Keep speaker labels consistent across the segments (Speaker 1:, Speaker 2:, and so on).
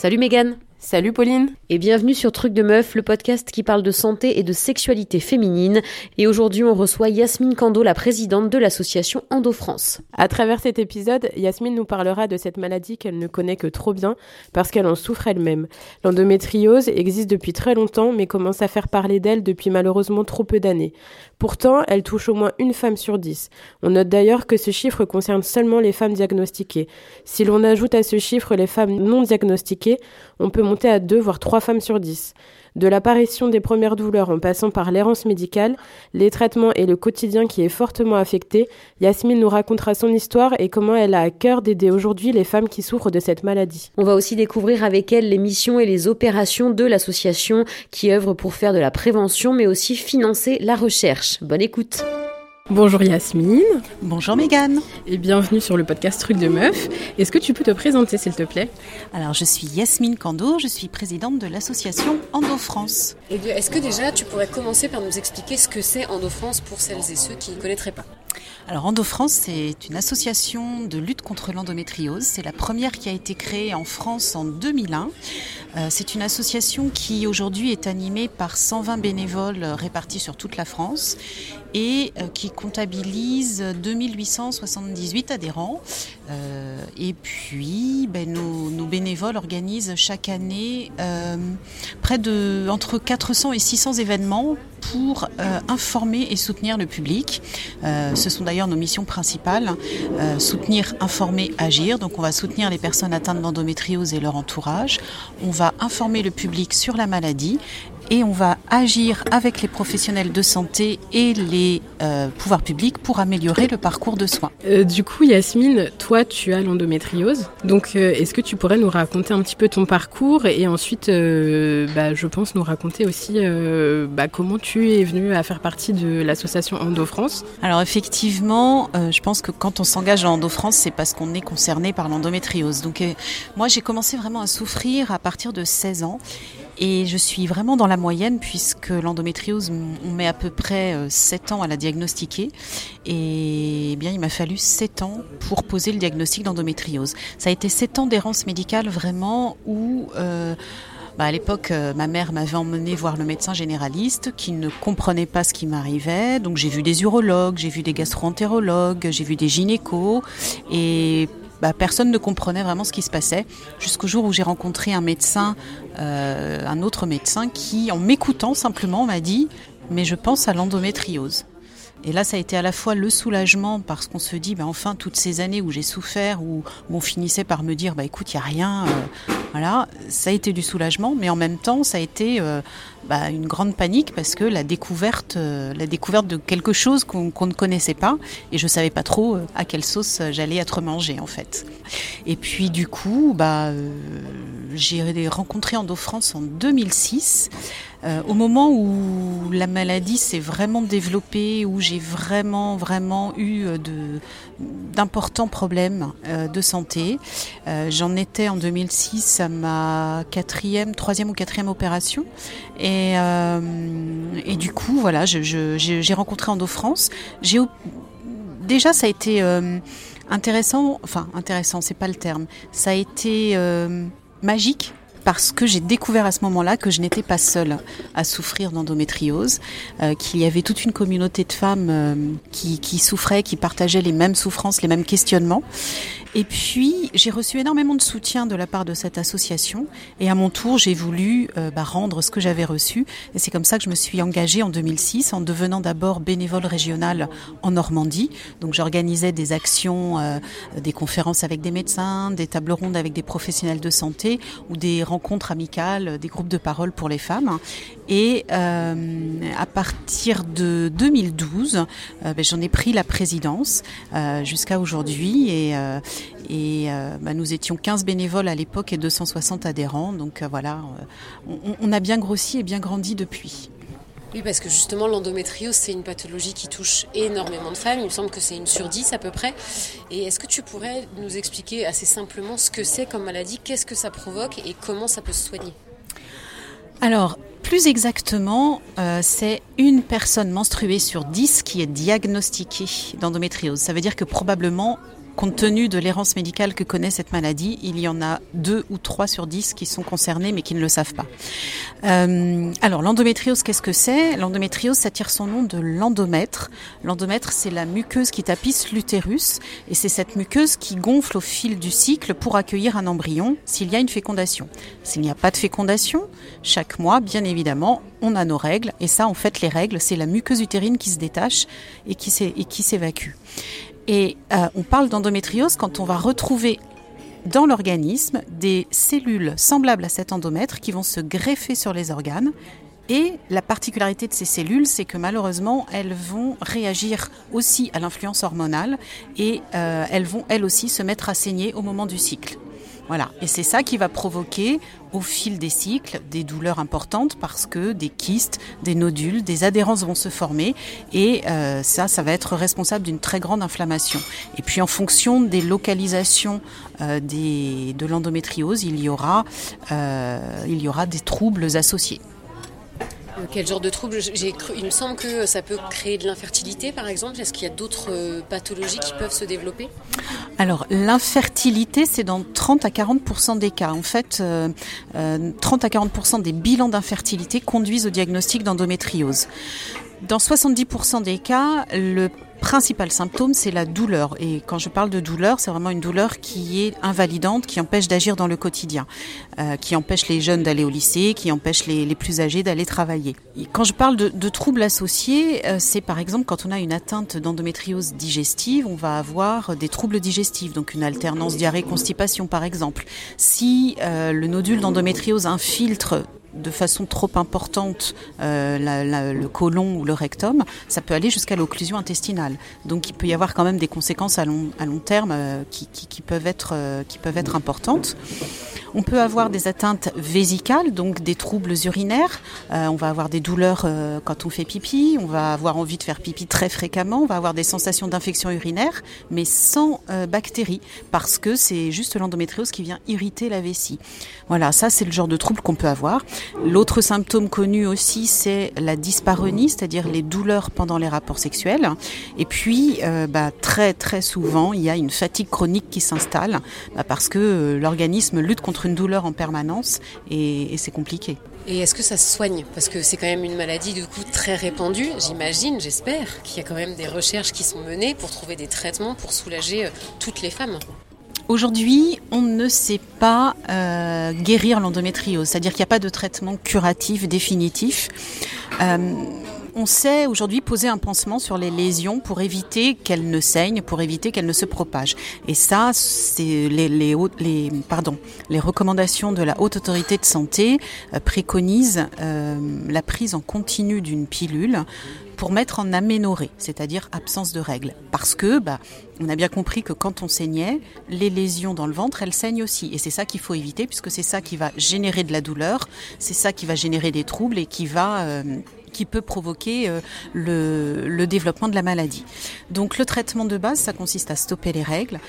Speaker 1: Salut Mégane
Speaker 2: Salut Pauline
Speaker 1: Et bienvenue sur Truc de Meuf, le podcast qui parle de santé et de sexualité féminine. Et aujourd'hui on reçoit Yasmine Kando, la présidente de l'association Endo France.
Speaker 2: À travers cet épisode, Yasmine nous parlera de cette maladie qu'elle ne connaît que trop bien parce qu'elle en souffre elle-même. L'endométriose existe depuis très longtemps mais commence à faire parler d'elle depuis malheureusement trop peu d'années. Pourtant, elle touche au moins une femme sur dix. On note d'ailleurs que ce chiffre concerne seulement les femmes diagnostiquées. Si l'on ajoute à ce chiffre les femmes non diagnostiquées, on peut monter à deux voire trois femmes sur dix. De l'apparition des premières douleurs en passant par l'errance médicale, les traitements et le quotidien qui est fortement affecté, Yasmine nous racontera son histoire et comment elle a à cœur d'aider aujourd'hui les femmes qui souffrent de cette maladie.
Speaker 1: On va aussi découvrir avec elle les missions et les opérations de l'association qui œuvre pour faire de la prévention mais aussi financer la recherche. Bonne écoute.
Speaker 2: Bonjour Yasmine.
Speaker 3: Bonjour Mégane.
Speaker 2: Et bienvenue sur le podcast Truc de Meuf. Est-ce que tu peux te présenter s'il te plaît?
Speaker 3: Alors je suis Yasmine Kando, je suis présidente de l'association Endo France.
Speaker 1: Est-ce que déjà tu pourrais commencer par nous expliquer ce que c'est Endo France pour celles et ceux qui ne connaîtraient pas?
Speaker 3: Alors Endo France, c'est une association de lutte contre l'endométriose. C'est la première qui a été créée en France en 2001. Euh, c'est une association qui aujourd'hui est animée par 120 bénévoles répartis sur toute la France et euh, qui comptabilise 2878 adhérents. Euh, et puis, ben, nos, nos, bénévoles organisent chaque année près de entre 400 et 600 événements pour euh, informer et soutenir le public. Euh, ce sont d'ailleurs nos missions principales soutenir, informer, agir. Donc, on va soutenir les personnes atteintes d'endométriose et leur entourage. On va informer le public sur la maladie et on va agir avec les professionnels de santé et les euh, pouvoirs publics pour améliorer le parcours de soins.
Speaker 2: Euh, du coup, Yasmine, toi, tu as l'endométriose. Donc, euh, est-ce que tu pourrais nous raconter un petit peu ton parcours et ensuite, bah, je pense, nous raconter aussi bah, comment tu es venue à faire partie de l'association Endo France
Speaker 3: Alors, effectivement, je pense que quand on s'engage dans Endo France, c'est parce qu'on est concerné par l'endométriose. Donc, moi, j'ai commencé vraiment à souffrir à partir de 16 ans. Et je suis vraiment dans la moyenne puisque l'endométriose, on met à peu près 7 ans à la diagnostiquer. Et eh bien, il m'a fallu 7 ans pour poser le diagnostic d'endométriose. Ça a été 7 ans d'errance médicale vraiment où... Euh, bah à l'époque, euh, ma mère m'avait emmené voir le médecin généraliste qui ne comprenait pas ce qui m'arrivait. Donc j'ai vu des urologues, j'ai vu des gastro-entérologues, j'ai vu des gynécos. Et bah, personne ne comprenait vraiment ce qui se passait, jusqu'au jour où j'ai rencontré un médecin, euh, un autre médecin, qui, en m'écoutant simplement, m'a dit Mais je pense à l'endométriose. Et là, ça a été à la fois le soulagement parce qu'on se dit, bah, enfin, toutes ces années où j'ai souffert, où, on finissait par me dire, bah, écoute, il n'y a rien, euh, voilà, ça a été du soulagement, mais en même temps, ça a été euh, bah, une grande panique parce que la découverte, euh, la découverte de quelque chose qu'on qu ne connaissait pas, et je savais pas trop à quelle sauce j'allais être mangée en fait. Et puis du coup, bah, j'ai rencontré Endo France en 2006. Euh, au moment où la maladie s'est vraiment développée, où j'ai vraiment, vraiment eu de, d'importants problèmes euh, de santé. Euh, j'en étais en 2006 à ma quatrième, troisième ou quatrième opération. Et, euh, du coup, voilà, j'ai rencontré Endo France. Déjà, ça a été intéressant. Enfin, intéressant, c'est pas le terme. Ça a été magique parce que j'ai découvert à ce moment-là que je n'étais pas seule à souffrir d'endométriose, euh, qu'il y avait toute une communauté de femmes euh, qui, qui, souffraient, qui partageaient les mêmes souffrances, les mêmes questionnements. Et puis, j'ai reçu énormément de soutien de la part de cette association. Et à mon tour, j'ai voulu euh, bah, rendre ce que j'avais reçu. Et c'est comme ça que je me suis engagée en 2006, en devenant d'abord bénévole régionale en Normandie. Donc, j'organisais des actions, des conférences avec des médecins, des tables rondes avec des professionnels de santé ou des rencontres amicales, des groupes de parole pour les femmes. Et euh, à partir de 2012, euh, ben, j'en ai pris la présidence euh, jusqu'à aujourd'hui. Et, euh, bah, nous étions 15 bénévoles à l'époque et 260 adhérents. Donc voilà, on a bien grossi et bien grandi depuis.
Speaker 1: Oui, parce que justement, l'endométriose, c'est une pathologie qui touche énormément de femmes. Il me semble que c'est une sur dix à peu près. Et est-ce que tu pourrais nous expliquer assez simplement ce que c'est comme maladie, qu'est-ce que ça provoque et comment ça peut se soigner?
Speaker 3: Alors, plus exactement, euh, c'est une personne menstruée sur 10 qui est diagnostiquée d'endométriose. Ça veut dire que probablement compte tenu de l'errance médicale que connaît cette maladie, il y en a deux ou trois sur dix qui sont concernés mais qui ne le savent pas. Euh, alors l'endométriose, qu'est-ce que c'est? L'endométriose, ça tire son nom de l'endomètre. L'endomètre, c'est la muqueuse qui tapisse l'utérus et c'est cette muqueuse qui gonfle au fil du cycle pour accueillir un embryon s'il y a une fécondation. S'il n'y a pas de fécondation, chaque mois, bien évidemment, on a nos règles et ça, en fait, les règles, c'est la muqueuse utérine qui se détache et qui s'évacue. Et euh, on parle d'endométriose quand on va retrouver dans l'organisme des cellules semblables à cet endomètre qui vont se greffer sur les organes. Et la particularité de ces cellules, c'est que malheureusement, elles vont réagir aussi à l'influence hormonale et euh, elles vont elles aussi se mettre à saigner au moment du cycle. Voilà. Et c'est ça qui va provoquer, au fil des cycles, des douleurs importantes parce que des kystes, des nodules, des adhérences vont se former et euh, ça, ça va être responsable d'une très grande inflammation. Et puis en fonction des localisations euh, de l'endométriose, il euh, il y aura des troubles associés.
Speaker 1: Euh, quel genre de trouble Il me semble que ça peut créer de l'infertilité, par exemple. Est-ce qu'il y a d'autres euh, pathologies qui peuvent se développer?
Speaker 3: Alors, l'infertilité, c'est dans 30 à 40% des cas. En fait, 30 euh, à 40% des bilans d'infertilité conduisent au diagnostic d'endométriose. Dans 70% des cas, le principal symptôme, c'est la douleur. Et quand je parle de douleur, c'est vraiment une douleur qui est invalidante, qui empêche d'agir dans le quotidien, euh, qui empêche les jeunes d'aller au lycée, qui empêche les, plus âgés d'aller travailler. quand je parle de, troubles associés, euh, c'est par exemple quand on a une atteinte d'endométriose digestive, on va avoir des troubles digestifs, donc une alternance diarrhée-constipation par exemple. Si euh, le nodule d'endométriose infiltre de façon trop importante le côlon ou le rectum, ça peut aller jusqu'à l'occlusion intestinale. Donc il peut y avoir quand même des conséquences à long, terme euh, qui, peuvent être, euh, qui peuvent être importantes. On peut avoir des atteintes vésicales, donc des troubles urinaires. Euh, on va avoir des douleurs quand on fait pipi. On va avoir envie de faire pipi très fréquemment. On va avoir des sensations d'infection urinaire, mais sans bactéries, parce que c'est juste l'endométriose qui vient irriter la vessie. Voilà, ça c'est le genre de trouble qu'on peut avoir. L'autre symptôme connu aussi, c'est la dyspareunie, c'est-à-dire les douleurs pendant les rapports sexuels. Et puis, bah, très très souvent, il y a une fatigue chronique qui s'installe, bah, parce que l'organisme lutte contre une douleur en permanence et, c'est compliqué.
Speaker 1: Et est-ce que ça se soigne? Parce que c'est quand même une maladie du coup très répandue, j'imagine, j'espère, qu'il y a quand même des recherches qui sont menées pour trouver des traitements pour soulager euh, toutes les femmes.
Speaker 3: Aujourd'hui, on ne sait pas euh, guérir l'endométriose, c'est-à-dire qu'il n'y a pas de traitement curatif définitif. Euh, on sait aujourd'hui poser un pansement sur les lésions pour éviter qu'elles ne saignent, pour éviter qu'elles ne se propagent. Et ça, c'est les, les, pardon, les recommandations de la Haute Autorité de Santé euh, préconisent euh, la prise en continu d'une pilule pour mettre en aménorrhée, c'est-à-dire absence de règles. Parce que, bah, on a bien compris que quand on saignait, les lésions dans le ventre, elles saignent aussi. Et c'est ça qu'il faut éviter, puisque c'est ça qui va générer de la douleur, c'est ça qui va générer des troubles et qui va euh, qui peut provoquer euh, le, développement de la maladie. Donc le traitement de base, ça consiste à stopper les règles.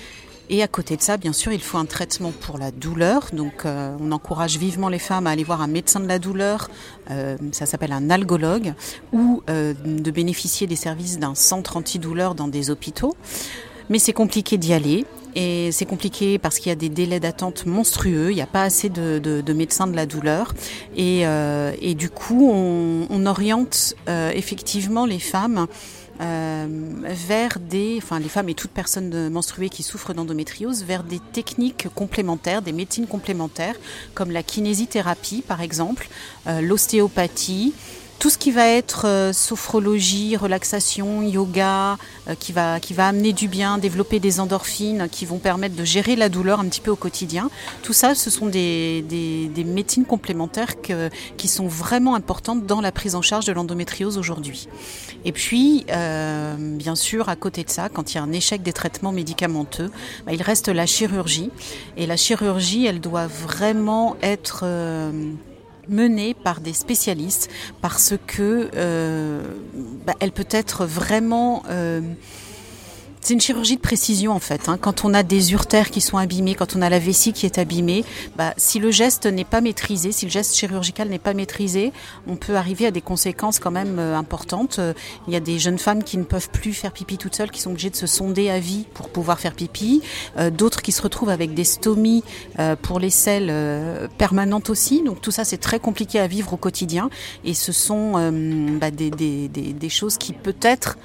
Speaker 3: Et à côté de ça, bien sûr, il faut un traitement pour la douleur. Donc, euh, on encourage vivement les femmes à aller voir un médecin de la douleur, euh, ça s'appelle un algologue, ou de bénéficier des services d'un centre antidouleur dans des hôpitaux. Mais c'est compliqué d'y aller. Et c'est compliqué parce qu'il y a des délais d'attente monstrueux, il n'y a pas assez de, médecins de la douleur. Et, euh, du coup, on, oriente euh, effectivement les femmes euh, vers des, enfin les femmes et toute personne menstruée qui souffre d'endométriose, vers des techniques complémentaires, des médecines complémentaires, comme la kinésithérapie par exemple, l'ostéopathie, tout ce qui va être euh, sophrologie, relaxation, yoga, euh, qui, va, qui va amener du bien, développer des endorphines qui vont permettre de gérer la douleur un petit peu au quotidien. Tout ça, ce sont des, des, médecines complémentaires qui sont vraiment importantes dans la prise en charge de l'endométriose aujourd'hui. Et puis, euh, bien sûr, à côté de ça, quand il y a un échec des traitements médicamenteux, bah, il reste la chirurgie. Et la chirurgie, elle doit vraiment être menée par des spécialistes parce que euh, bah, elle peut être vraiment euh, c'est une chirurgie de précision en fait. Hein. Quand on a des urtères qui sont abîmées, quand on a la vessie qui est abîmée, bah, si le geste n'est pas maîtrisé, si le geste chirurgical n'est pas maîtrisé, on peut arriver à des conséquences quand même euh, importantes. Euh, il y a des jeunes femmes qui ne peuvent plus faire pipi toutes seules, qui sont obligées de se sonder à vie pour pouvoir faire pipi. Euh, d'autres qui se retrouvent avec des stomies pour les selles permanentes aussi. Donc tout ça c'est très compliqué à vivre au quotidien et ce sont bah, des, des, des, des choses qui peut-être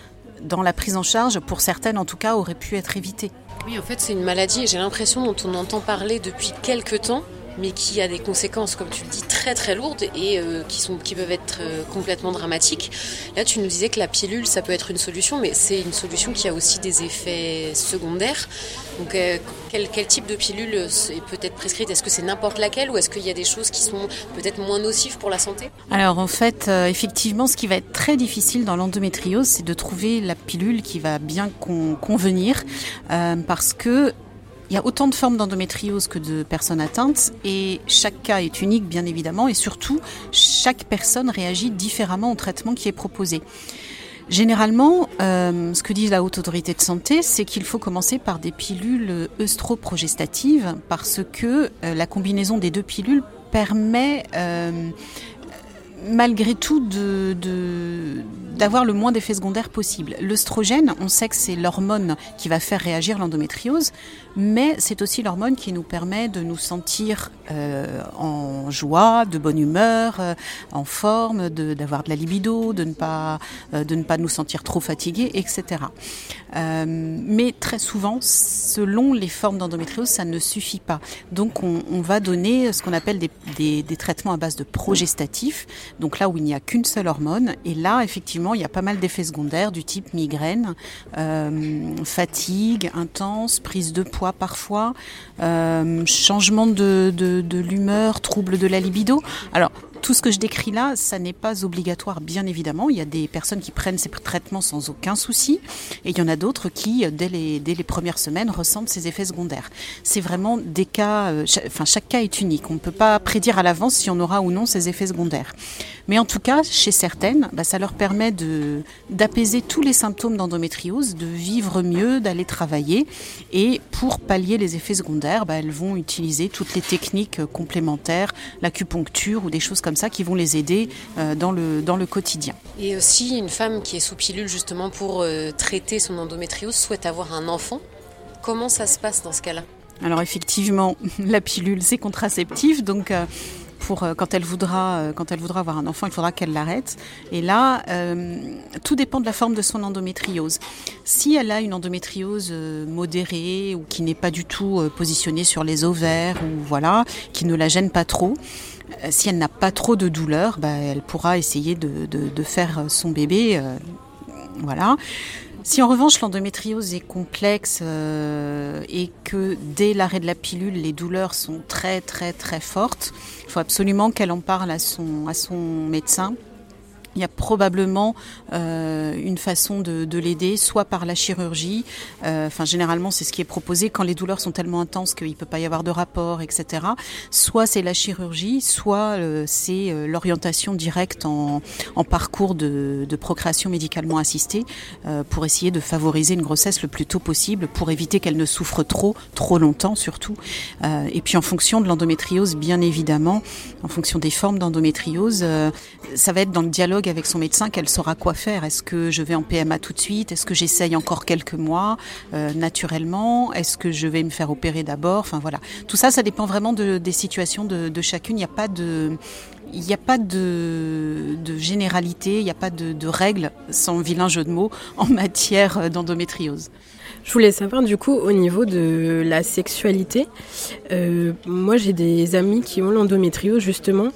Speaker 3: dans la prise en charge, pour certaines en tout cas, aurait pu être évitées.
Speaker 1: Oui, en fait, c'est une maladie et j'ai l'impression dont on entend parler depuis quelques temps mais qui a des conséquences, comme tu le dis, très très lourdes et euh, qui, sont, qui peuvent être euh, complètement dramatiques. Là, tu nous disais que la pilule, ça peut être une solution, mais c'est une solution qui a aussi des effets secondaires. Donc, euh, quel, quel, type de pilule est peut-être prescrite? Est-ce que c'est n'importe laquelle ou est-ce qu'il y a des choses qui sont peut-être moins nocives pour la santé?
Speaker 3: Alors, en fait, effectivement, ce qui va être très difficile dans l'endométriose, c'est de trouver la pilule qui va bien convenir parce que il y a autant de formes d'endométriose que de personnes atteintes et chaque cas est unique bien évidemment et surtout chaque personne réagit différemment au traitement qui est proposé. Généralement, euh, ce que dit la Haute Autorité de Santé, c'est qu'il faut commencer par des pilules œstroprogestatives parce que euh, la combinaison des deux pilules permet euh, malgré tout de, d'avoir le moins d'effets secondaires possible. L'œstrogène, on sait que c'est l'hormone qui va faire réagir l'endométriose, mais c'est aussi l'hormone qui nous permet de nous sentir euh, en joie, de bonne humeur, euh, en forme, d'avoir de, la libido, de ne pas euh, de ne pas nous sentir trop fatigués, etc. mais très souvent, selon les formes d'endométriose, ça ne suffit pas. Donc, on, va donner ce qu'on appelle des, des, des traitements à base de progestatifs, donc là où il n'y a qu'une seule hormone, et là, effectivement il y a pas mal d'effets secondaires du type migraine, euh, fatigue intense, prise de poids parfois, euh, changement de, de l'humeur, trouble de la libido. Alors, tout ce que je décris là, ça n'est pas obligatoire, bien évidemment. Il y a des personnes qui prennent ces traitements sans aucun souci, et il y en a d'autres qui, dès les, dès les premières semaines, ressentent ces effets secondaires. C'est vraiment des cas, euh, enfin chaque cas est unique. On ne peut pas prédire à l'avance si on aura ou non ces effets secondaires. Mais en tout cas, chez certaines, bah, ça leur permet de d'apaiser tous les symptômes d'endométriose, de vivre mieux, d'aller travailler, et pour pallier les effets secondaires, bah, elles vont utiliser toutes les techniques complémentaires, l'acupuncture ou des choses comme ça qui vont les aider euh, dans, le, dans le quotidien.
Speaker 1: Et aussi, une femme qui est sous pilule justement pour euh, traiter son endométriose souhaite avoir un enfant. Comment ça se passe dans ce cas-là?
Speaker 3: Alors effectivement, la pilule, c'est contraceptif, donc... Euh, pour quand elle voudra quand elle voudra avoir un enfant, il faudra qu'elle l'arrête. Et là, tout dépend de la forme de son endométriose. Si elle a une endométriose modérée ou qui n'est pas du tout positionnée sur les ovaires ou voilà, qui ne la gêne pas trop, si elle n'a pas trop de douleur, bah, elle pourra essayer de, de, faire son bébé. Euh, voilà. Si en revanche l'endométriose est complexe euh, et que dès l'arrêt de la pilule, les douleurs sont très très très fortes, il faut absolument qu'elle en parle à son, à son médecin il y a probablement euh, une façon de, de l'aider, soit par la chirurgie. Euh, enfin, généralement, c'est ce qui est proposé quand les douleurs sont tellement intenses qu'il ne peut pas y avoir de rapport, etc. Soit c'est la chirurgie, soit euh, c'est euh, l'orientation directe en, en parcours de, de, procréation médicalement assistée euh, pour essayer de favoriser une grossesse le plus tôt possible, pour éviter qu'elle ne souffre trop, trop longtemps surtout. et puis en fonction de l'endométriose, bien évidemment, en fonction des formes d'endométriose, ça va être dans le dialogue avec son médecin qu'elle saura quoi faire. Est-ce que je vais en PMA tout de suite? Est-ce que j'essaye encore quelques mois euh, naturellement? Est-ce que je vais me faire opérer d'abord? Enfin voilà, tout ça, ça dépend vraiment de, des situations de, de chacune. Il n'y a pas de il n'y a pas de, de généralité, il n'y a pas de, de règles, sans vilain jeu de mots, en matière d'endométriose.
Speaker 2: Je voulais savoir du coup au niveau de la sexualité. Euh, moi j'ai des amis qui ont l'endométriose justement,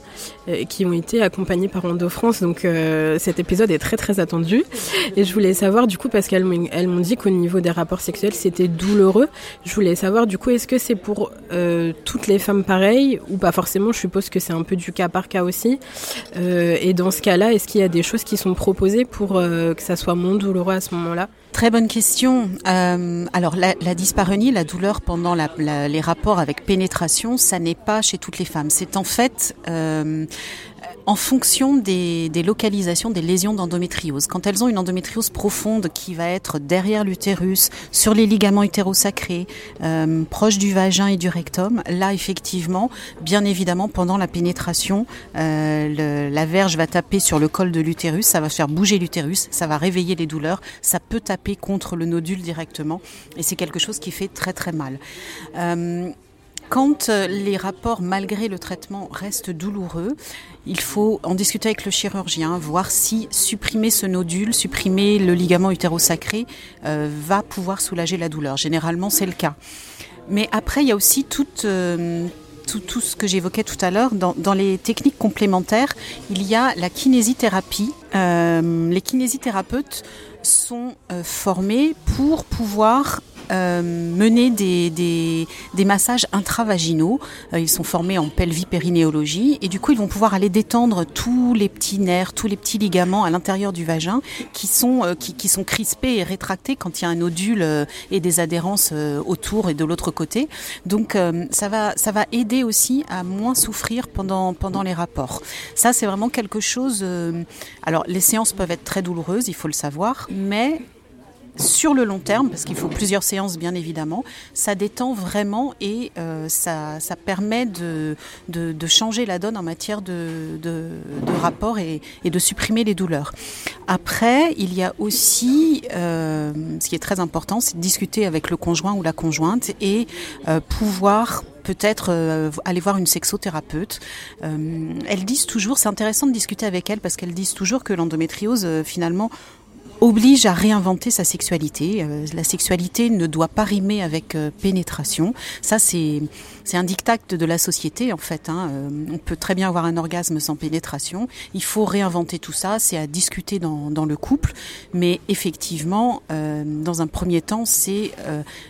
Speaker 2: euh, qui ont été accompagnés par Endo France, donc euh, cet épisode est très très attendu. Et je voulais savoir du coup parce qu'elles m'ont dit qu'au niveau des rapports sexuels c'était douloureux. Je voulais savoir du coup est-ce que c'est pour euh, toutes les femmes pareilles ou pas? Forcément. Je suppose que c'est un peu du cas par cas cas aussi. et dans ce cas-là, est-ce qu'il y a des choses qui sont proposées pour que ça soit moins douloureux à ce moment-là?
Speaker 3: Très bonne question. Euh, alors la, la, dyspareunie, la douleur pendant la, les rapports avec pénétration, ça n'est pas chez toutes les femmes. C'est en fait euh, en fonction des, localisations des lésions d'endométriose. Quand elles ont une endométriose profonde qui va être derrière l'utérus, sur les ligaments utérosacrés, euh, proche du vagin et du rectum, là effectivement, bien évidemment, pendant la pénétration, euh, la verge va taper sur le col de l'utérus, ça va faire bouger l'utérus, ça va réveiller les douleurs, ça peut taper contre le nodule directement, et c'est quelque chose qui fait très très mal. Euh, quand euh, les rapports, malgré le traitement, restent douloureux, il faut en discuter avec le chirurgien, voir si supprimer ce nodule, supprimer le ligament utérosacré euh, va pouvoir soulager la douleur. Généralement, c'est le cas. Mais après, il y a aussi. Euh, tout, tout, ce que j'évoquais tout à l'heure, dans, les techniques complémentaires, il y a la kinésithérapie. Euh, les kinésithérapeutes sont euh, formés pour pouvoir euh, mener des, des, des, massages intravaginaux. Euh, ils sont formés en pelvipérinéologie et du coup ils vont pouvoir aller détendre tous les petits nerfs, tous les petits ligaments à l'intérieur du vagin qui sont, euh, qui, qui, sont crispés et rétractés quand il y a un nodule et des adhérences autour et de l'autre côté. Donc ça, va, ça va aider aussi à moins souffrir pendant, pendant les rapports. Ça c'est vraiment quelque chose... alors les séances peuvent être très douloureuses, il faut le savoir, mais sur le long terme, parce qu'il faut plusieurs séances bien évidemment, ça détend vraiment et euh, ça, ça, permet de, de, de, changer la donne en matière de, de, de rapport et, et, de supprimer les douleurs. Après, il y a aussi, euh, ce qui est très important, c'est de discuter avec le conjoint ou la conjointe et euh, pouvoir peut-être euh, aller voir une sexothérapeute. Euh, elles disent toujours, c'est intéressant de discuter avec elles parce qu'elles disent toujours que l'endométriose, euh, finalement, oblige à réinventer sa sexualité. Euh, la sexualité ne doit pas rimer avec euh, pénétration. Ça, c'est c'est un diktat de la société en fait. Hein. Euh, on peut très bien avoir un orgasme sans pénétration. Il faut réinventer tout ça. C'est à discuter dans, dans le couple, mais effectivement, dans un premier temps, c'est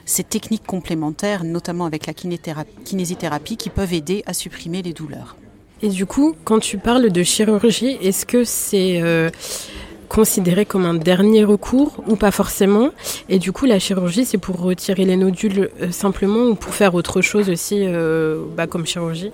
Speaker 3: ces techniques complémentaires, notamment avec la kinésithérapie, qui peuvent aider à supprimer les douleurs.
Speaker 2: Et du coup, quand tu parles de chirurgie, est-ce que c'est considéré comme un dernier recours ou pas forcément. Et du coup, la chirurgie, c'est pour retirer les nodules euh, simplement ou pour faire autre chose aussi, euh, bah, comme chirurgie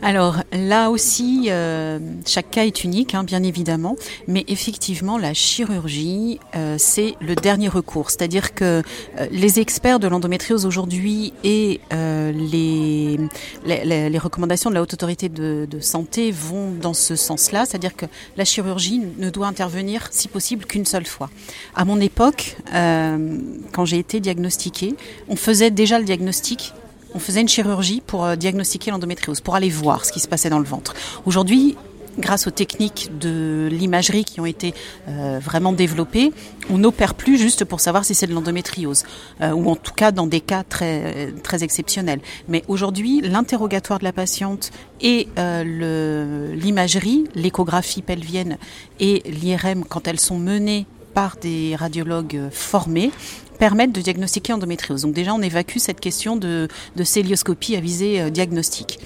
Speaker 3: alors là aussi, euh, chaque cas est unique, hein, bien évidemment, mais effectivement, la chirurgie, euh, c'est le dernier recours. C'est-à-dire que euh, les experts de l'endométriose aujourd'hui et euh, les, les, recommandations de la Haute Autorité de, de Santé vont dans ce sens-là, c'est-à-dire que la chirurgie ne doit intervenir, si possible, qu'une seule fois. À mon époque, quand j'ai été diagnostiquée, on faisait déjà le diagnostic on faisait une chirurgie pour euh, diagnostiquer l'endométriose, pour aller voir ce qui se passait dans le ventre. Aujourd'hui, grâce aux techniques de l'imagerie qui ont été euh, vraiment développées, on n'opère plus juste pour savoir si c'est de l'endométriose, euh, ou en tout cas dans des cas très, très exceptionnels. Mais aujourd'hui, l'interrogatoire de la patiente et l'imagerie, l'échographie pelvienne et l'IRM, quand elles sont menées par des radiologues formés, permettent de diagnostiquer endométriose. Donc déjà, on évacue cette question de, de célioscopie à visée euh, diagnostique.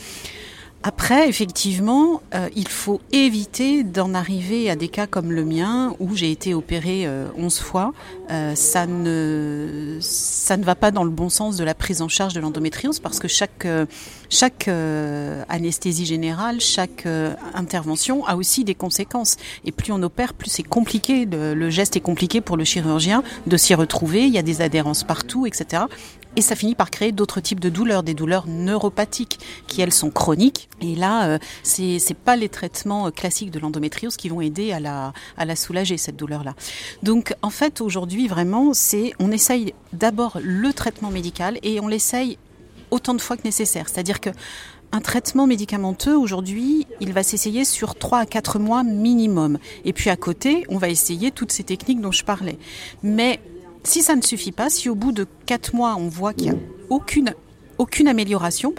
Speaker 3: Après, effectivement, euh, il faut éviter d'en arriver à des cas comme le mien où j'ai été opérée euh, 11 fois. Euh, ça ne ça ne va pas dans le bon sens de la prise en charge de l'endométriose parce que chaque euh, chaque euh, anesthésie générale, chaque intervention a aussi des conséquences. Et plus on opère, plus c'est compliqué. Le, le geste est compliqué pour le chirurgien de s'y retrouver. Il y a des adhérences partout, etc. Et ça finit par créer d'autres types de douleurs, des douleurs neuropathiques qui elles sont chroniques. Et là, euh, c'est c'est pas les traitements euh, classiques de l'endométriose qui vont aider à la à la soulager cette douleur-là. Donc en fait aujourd'hui vraiment c'est on essaye d'abord le traitement médical et on l'essaye autant de fois que nécessaire. C'est-à-dire que un traitement médicamenteux, aujourd'hui, il va s'essayer sur 3 à 4 mois minimum. Et puis à côté, on va essayer toutes ces techniques dont je parlais. Mais si ça ne suffit pas, si au bout de quatre mois on voit qu'il n'y a aucune, amélioration,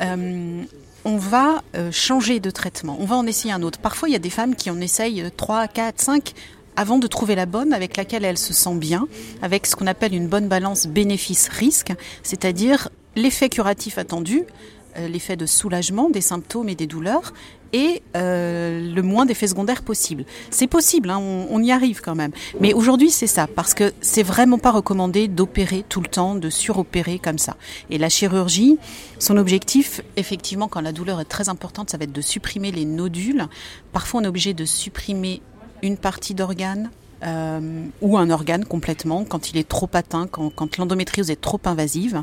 Speaker 3: euh, on va euh, changer de traitement, on va en essayer un autre. Parfois il y a des femmes qui en essayent 3, 4, 5 avant de trouver la bonne avec laquelle elle se sent bien, avec ce qu'on appelle une bonne balance bénéfice-risque, c'est-à-dire l'effet curatif attendu, l'effet de soulagement des symptômes et des douleurs et le moins d'effets secondaires possible. C'est possible, hein, on, y arrive quand même. Mais aujourd'hui, c'est ça, parce que c'est vraiment pas recommandé d'opérer tout le temps, de suropérer comme ça. Et la chirurgie, son objectif, effectivement, quand la douleur est très importante, ça va être de supprimer les nodules. Parfois, on est obligé de supprimer une partie d'organe, euh, ou un organe complètement quand il est trop atteint, quand l'endométriose est trop invasive,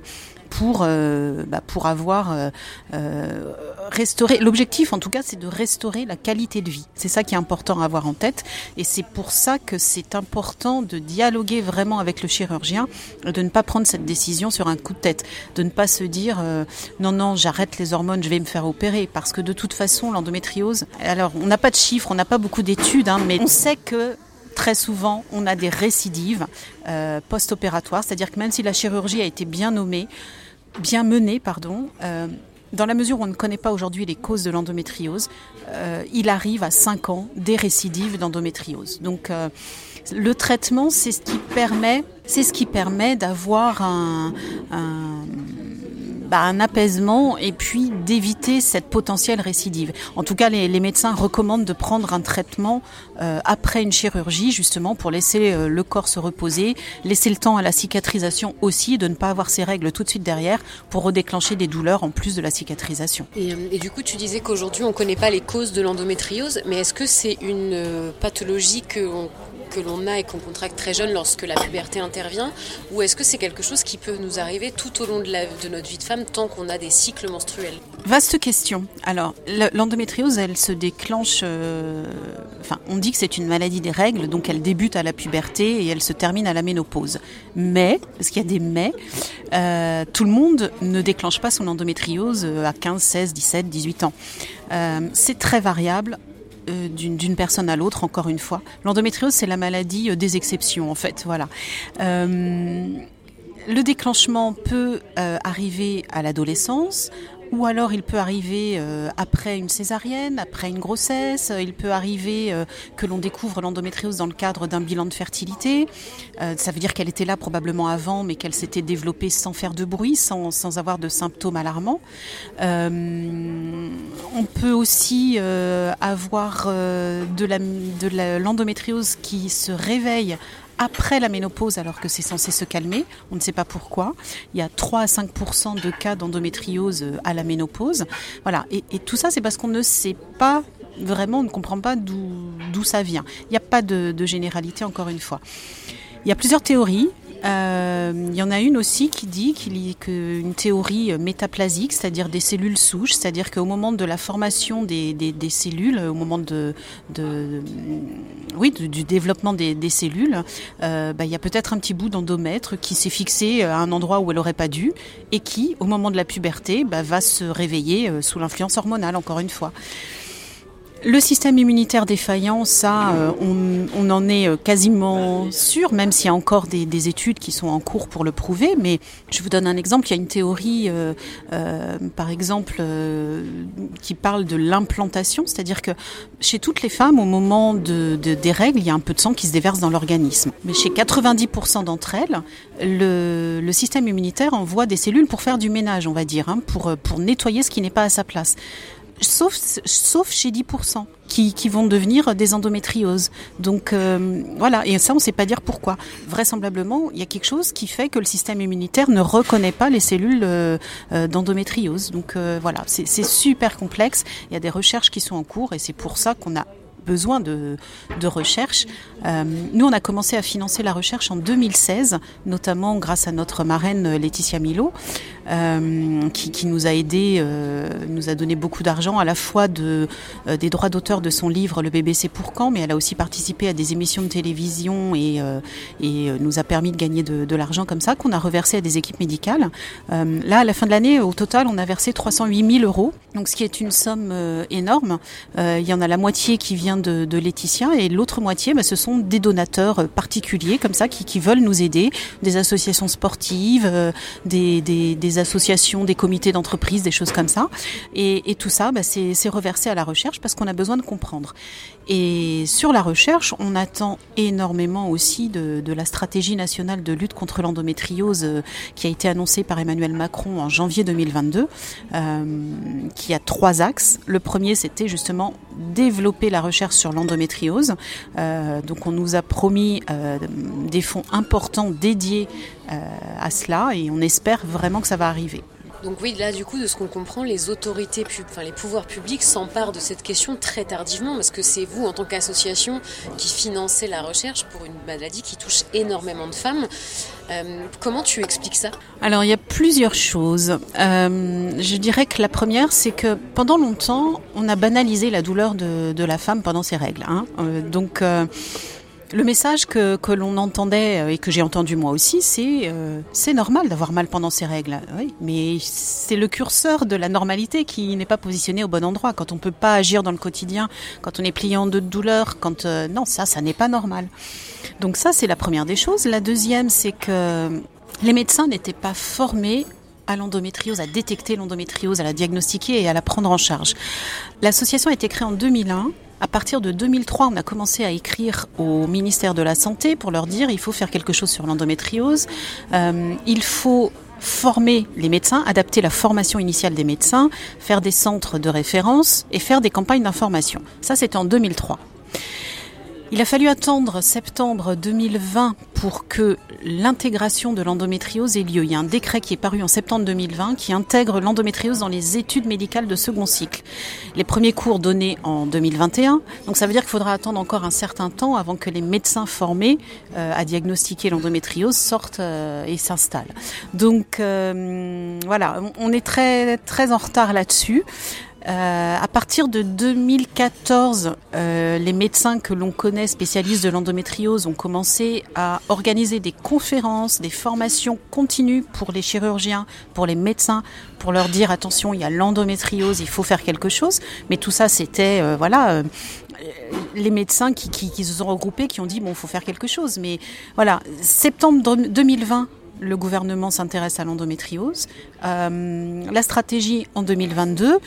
Speaker 3: pour euh, bah, pour avoir euh, euh, restauré. L'objectif, en tout cas, c'est de restaurer la qualité de vie. C'est ça qui est important à avoir en tête, et c'est pour ça que c'est important de dialoguer vraiment avec le chirurgien, de ne pas prendre cette décision sur un coup de tête, de ne pas se dire non non j'arrête les hormones, je vais me faire opérer, parce que de toute façon l'endométriose. Alors on n'a pas de chiffres, on n'a pas beaucoup d'études, hein, mais on sait que très souvent, on a des récidives euh, post-opératoires, c'est-à-dire que même si la chirurgie a été bien nommée, bien menée, pardon, euh, dans la mesure où on ne connaît pas aujourd'hui les causes de l'endométriose, euh, il arrive à 5 ans des récidives d'endométriose. Donc le traitement, c'est ce qui permet, c'est ce qui permet d'avoir un bah, un apaisement et puis d'éviter cette potentielle récidive. En tout cas, les, médecins recommandent de prendre un traitement euh, après une chirurgie, justement pour laisser euh, le corps se reposer, laisser le temps à la cicatrisation aussi, de ne pas avoir ces règles tout de suite derrière pour redéclencher des douleurs en plus de la cicatrisation.
Speaker 1: Et, euh, du coup, tu disais qu'aujourd'hui, on ne connaît pas les causes de l'endométriose, mais est-ce que c'est une pathologie que on que l'on a et qu'on contracte très jeune lorsque la puberté intervient Ou est-ce que c'est quelque chose qui peut nous arriver tout au long de, notre vie de femme tant qu'on a des cycles menstruels?
Speaker 3: Vaste question. Alors, l'endométriose, elle se déclenche. Euh, enfin, on dit que c'est une maladie des règles, donc elle débute à la puberté et elle se termine à la ménopause. Mais, parce qu'il y a des mais, euh, tout le monde ne déclenche pas son endométriose à 15, 16, 17, 18 ans. Euh, c'est très variable euh, d'une personne à l'autre, encore une fois. L'endométriose, c'est la maladie euh, des exceptions, en fait. Voilà. Euh, le déclenchement peut arriver à l'adolescence, ou alors il peut arriver euh, après une césarienne, après une grossesse, il peut arriver euh, que l'on découvre l'endométriose dans le cadre d'un bilan de fertilité. Euh, ça veut dire qu'elle était là probablement avant, mais qu'elle s'était développée sans faire de bruit, sans, sans avoir de symptômes alarmants. on peut aussi avoir de l'endométriose qui se réveille après la ménopause alors que c'est censé se calmer. On ne sait pas pourquoi. Il y a 3 à 5% de cas d'endométriose euh, à la ménopause. Voilà. Et, tout ça, c'est parce qu'on ne sait pas vraiment, on ne comprend pas d'où ça vient. Il n'y a pas de, de généralité, encore une fois. Il y a plusieurs théories. Euh, il y en a une aussi qui dit qu'il y a une théorie métaplasique, c'est-à-dire des cellules souches, c'est-à-dire qu'au moment de la formation des, cellules, au moment de, oui, du, développement des, cellules, euh, bah, il y a peut-être un petit bout d'endomètre qui s'est fixé à un endroit où elle n'aurait pas dû et qui, au moment de la puberté, bah, va se réveiller euh, sous l'influence hormonale, encore une fois. Le système immunitaire défaillant, ça, euh, on, en est euh, quasiment sûr, même s'il y a encore des, études qui sont en cours pour le prouver. Mais je vous donne un exemple. Il y a une théorie, euh, par exemple, qui parle de l'implantation, c'est-à-dire que chez toutes les femmes, au moment de, des règles, il y a un peu de sang qui se déverse dans l'organisme. Mais chez 90% d'entre elles, le, système immunitaire envoie des cellules pour faire du ménage, on va dire, hein, pour, pour nettoyer ce qui n'est pas à sa place sauf, sauf chez 10% qui, qui vont devenir des endométrioses. Donc euh, voilà, et ça on ne sait pas dire pourquoi. Vraisemblablement, il y a quelque chose qui fait que le système immunitaire ne reconnaît pas les cellules euh, euh, d'endométriose. Donc voilà, c'est super complexe. Il y a des recherches qui sont en cours et c'est pour ça qu'on a besoin de, de recherche. Euh, nous, on a commencé à financer la recherche en 2016, notamment grâce à notre marraine Laetitia Milo, euh, qui, qui, nous a aidé, euh, nous a donné beaucoup d'argent, à la fois de, euh, des droits d'auteur de son livre Le bébé c'est pour quand, mais elle a aussi participé à des émissions de télévision et, euh, et nous a permis de gagner de, de l'argent comme ça, qu'on a reversé à des équipes médicales. là, à la fin de l'année, au total, on a versé 308 000 euros, donc ce qui est une somme énorme. il y en a la moitié qui vient vient de, de Laetitia, et l'autre moitié, bah, ce sont des donateurs particuliers comme ça qui, qui veulent nous aider, des associations sportives, des, des, des, associations, des comités d'entreprise, des choses comme ça. Et, tout ça, bah, c'est reversé à la recherche parce qu'on a besoin de comprendre. Et sur la recherche, on attend énormément aussi de, la stratégie nationale de lutte contre l'endométriose qui a été annoncée par Emmanuel Macron en janvier 2022, euh, qui a trois axes. Le premier, c'était justement développer la recherche sur l'endométriose. Euh, donc on nous a promis euh, des fonds importants dédiés euh, à cela et on espère vraiment que ça va arriver.
Speaker 1: Donc oui, là du coup, de ce qu'on comprend, les autorités, enfin les pouvoirs publics s'emparent de cette question très tardivement, parce que c'est vous, en tant qu'association, qui financez la recherche pour une maladie qui touche énormément de femmes. Euh, comment tu expliques ça?
Speaker 3: Alors il y a plusieurs choses. Euh, je dirais que la première, c'est que pendant longtemps, on a banalisé la douleur de, la femme pendant ses règles. Hein. Euh, donc le message que, que l'on entendait euh, et que j'ai entendu moi aussi, c'est euh, c'est normal d'avoir mal pendant ces règles. Oui, mais c'est le curseur de la normalité qui n'est pas positionné au bon endroit. Quand on peut pas agir dans le quotidien, quand on est deux de douleur, quand euh, non, ça, ça n'est pas normal. Donc ça, c'est la première des choses. La deuxième, c'est que les médecins n'étaient pas formés à l'endométriose, à détecter l'endométriose, à la diagnostiquer et à la prendre en charge. L'association a été créée en 2001 à partir de 2003, on a commencé à écrire au ministère de la Santé pour leur dire il faut faire quelque chose sur l'endométriose, euh, il faut former les médecins, adapter la formation initiale des médecins, faire des centres de référence et faire des campagnes d'information. Ça, c'était en 2003. Il a fallu attendre septembre 2020 pour que l'intégration de l'endométriose ait lieu. Il y a un décret qui est paru en septembre 2020 qui intègre l'endométriose dans les études médicales de second cycle. Les premiers cours donnés en 2021, donc ça veut dire qu'il faudra attendre encore un certain temps avant que les médecins formés euh, à diagnostiquer l'endométriose sortent euh, et s'installent. Donc euh, voilà, on est très très en retard là-dessus. Euh, à partir de 2014, euh, les médecins que l'on connaît spécialistes de l'endométriose ont commencé à organiser des conférences, des formations continues pour les chirurgiens, pour les médecins, pour leur dire attention, il y a l'endométriose, il faut faire quelque chose. Mais tout ça, c'était euh, voilà euh, les médecins qui, qui, qui se sont regroupés, qui ont dit bon, il faut faire quelque chose. Mais voilà, septembre 2020 le gouvernement s'intéresse à l'endométriose. Euh, la stratégie en 2022.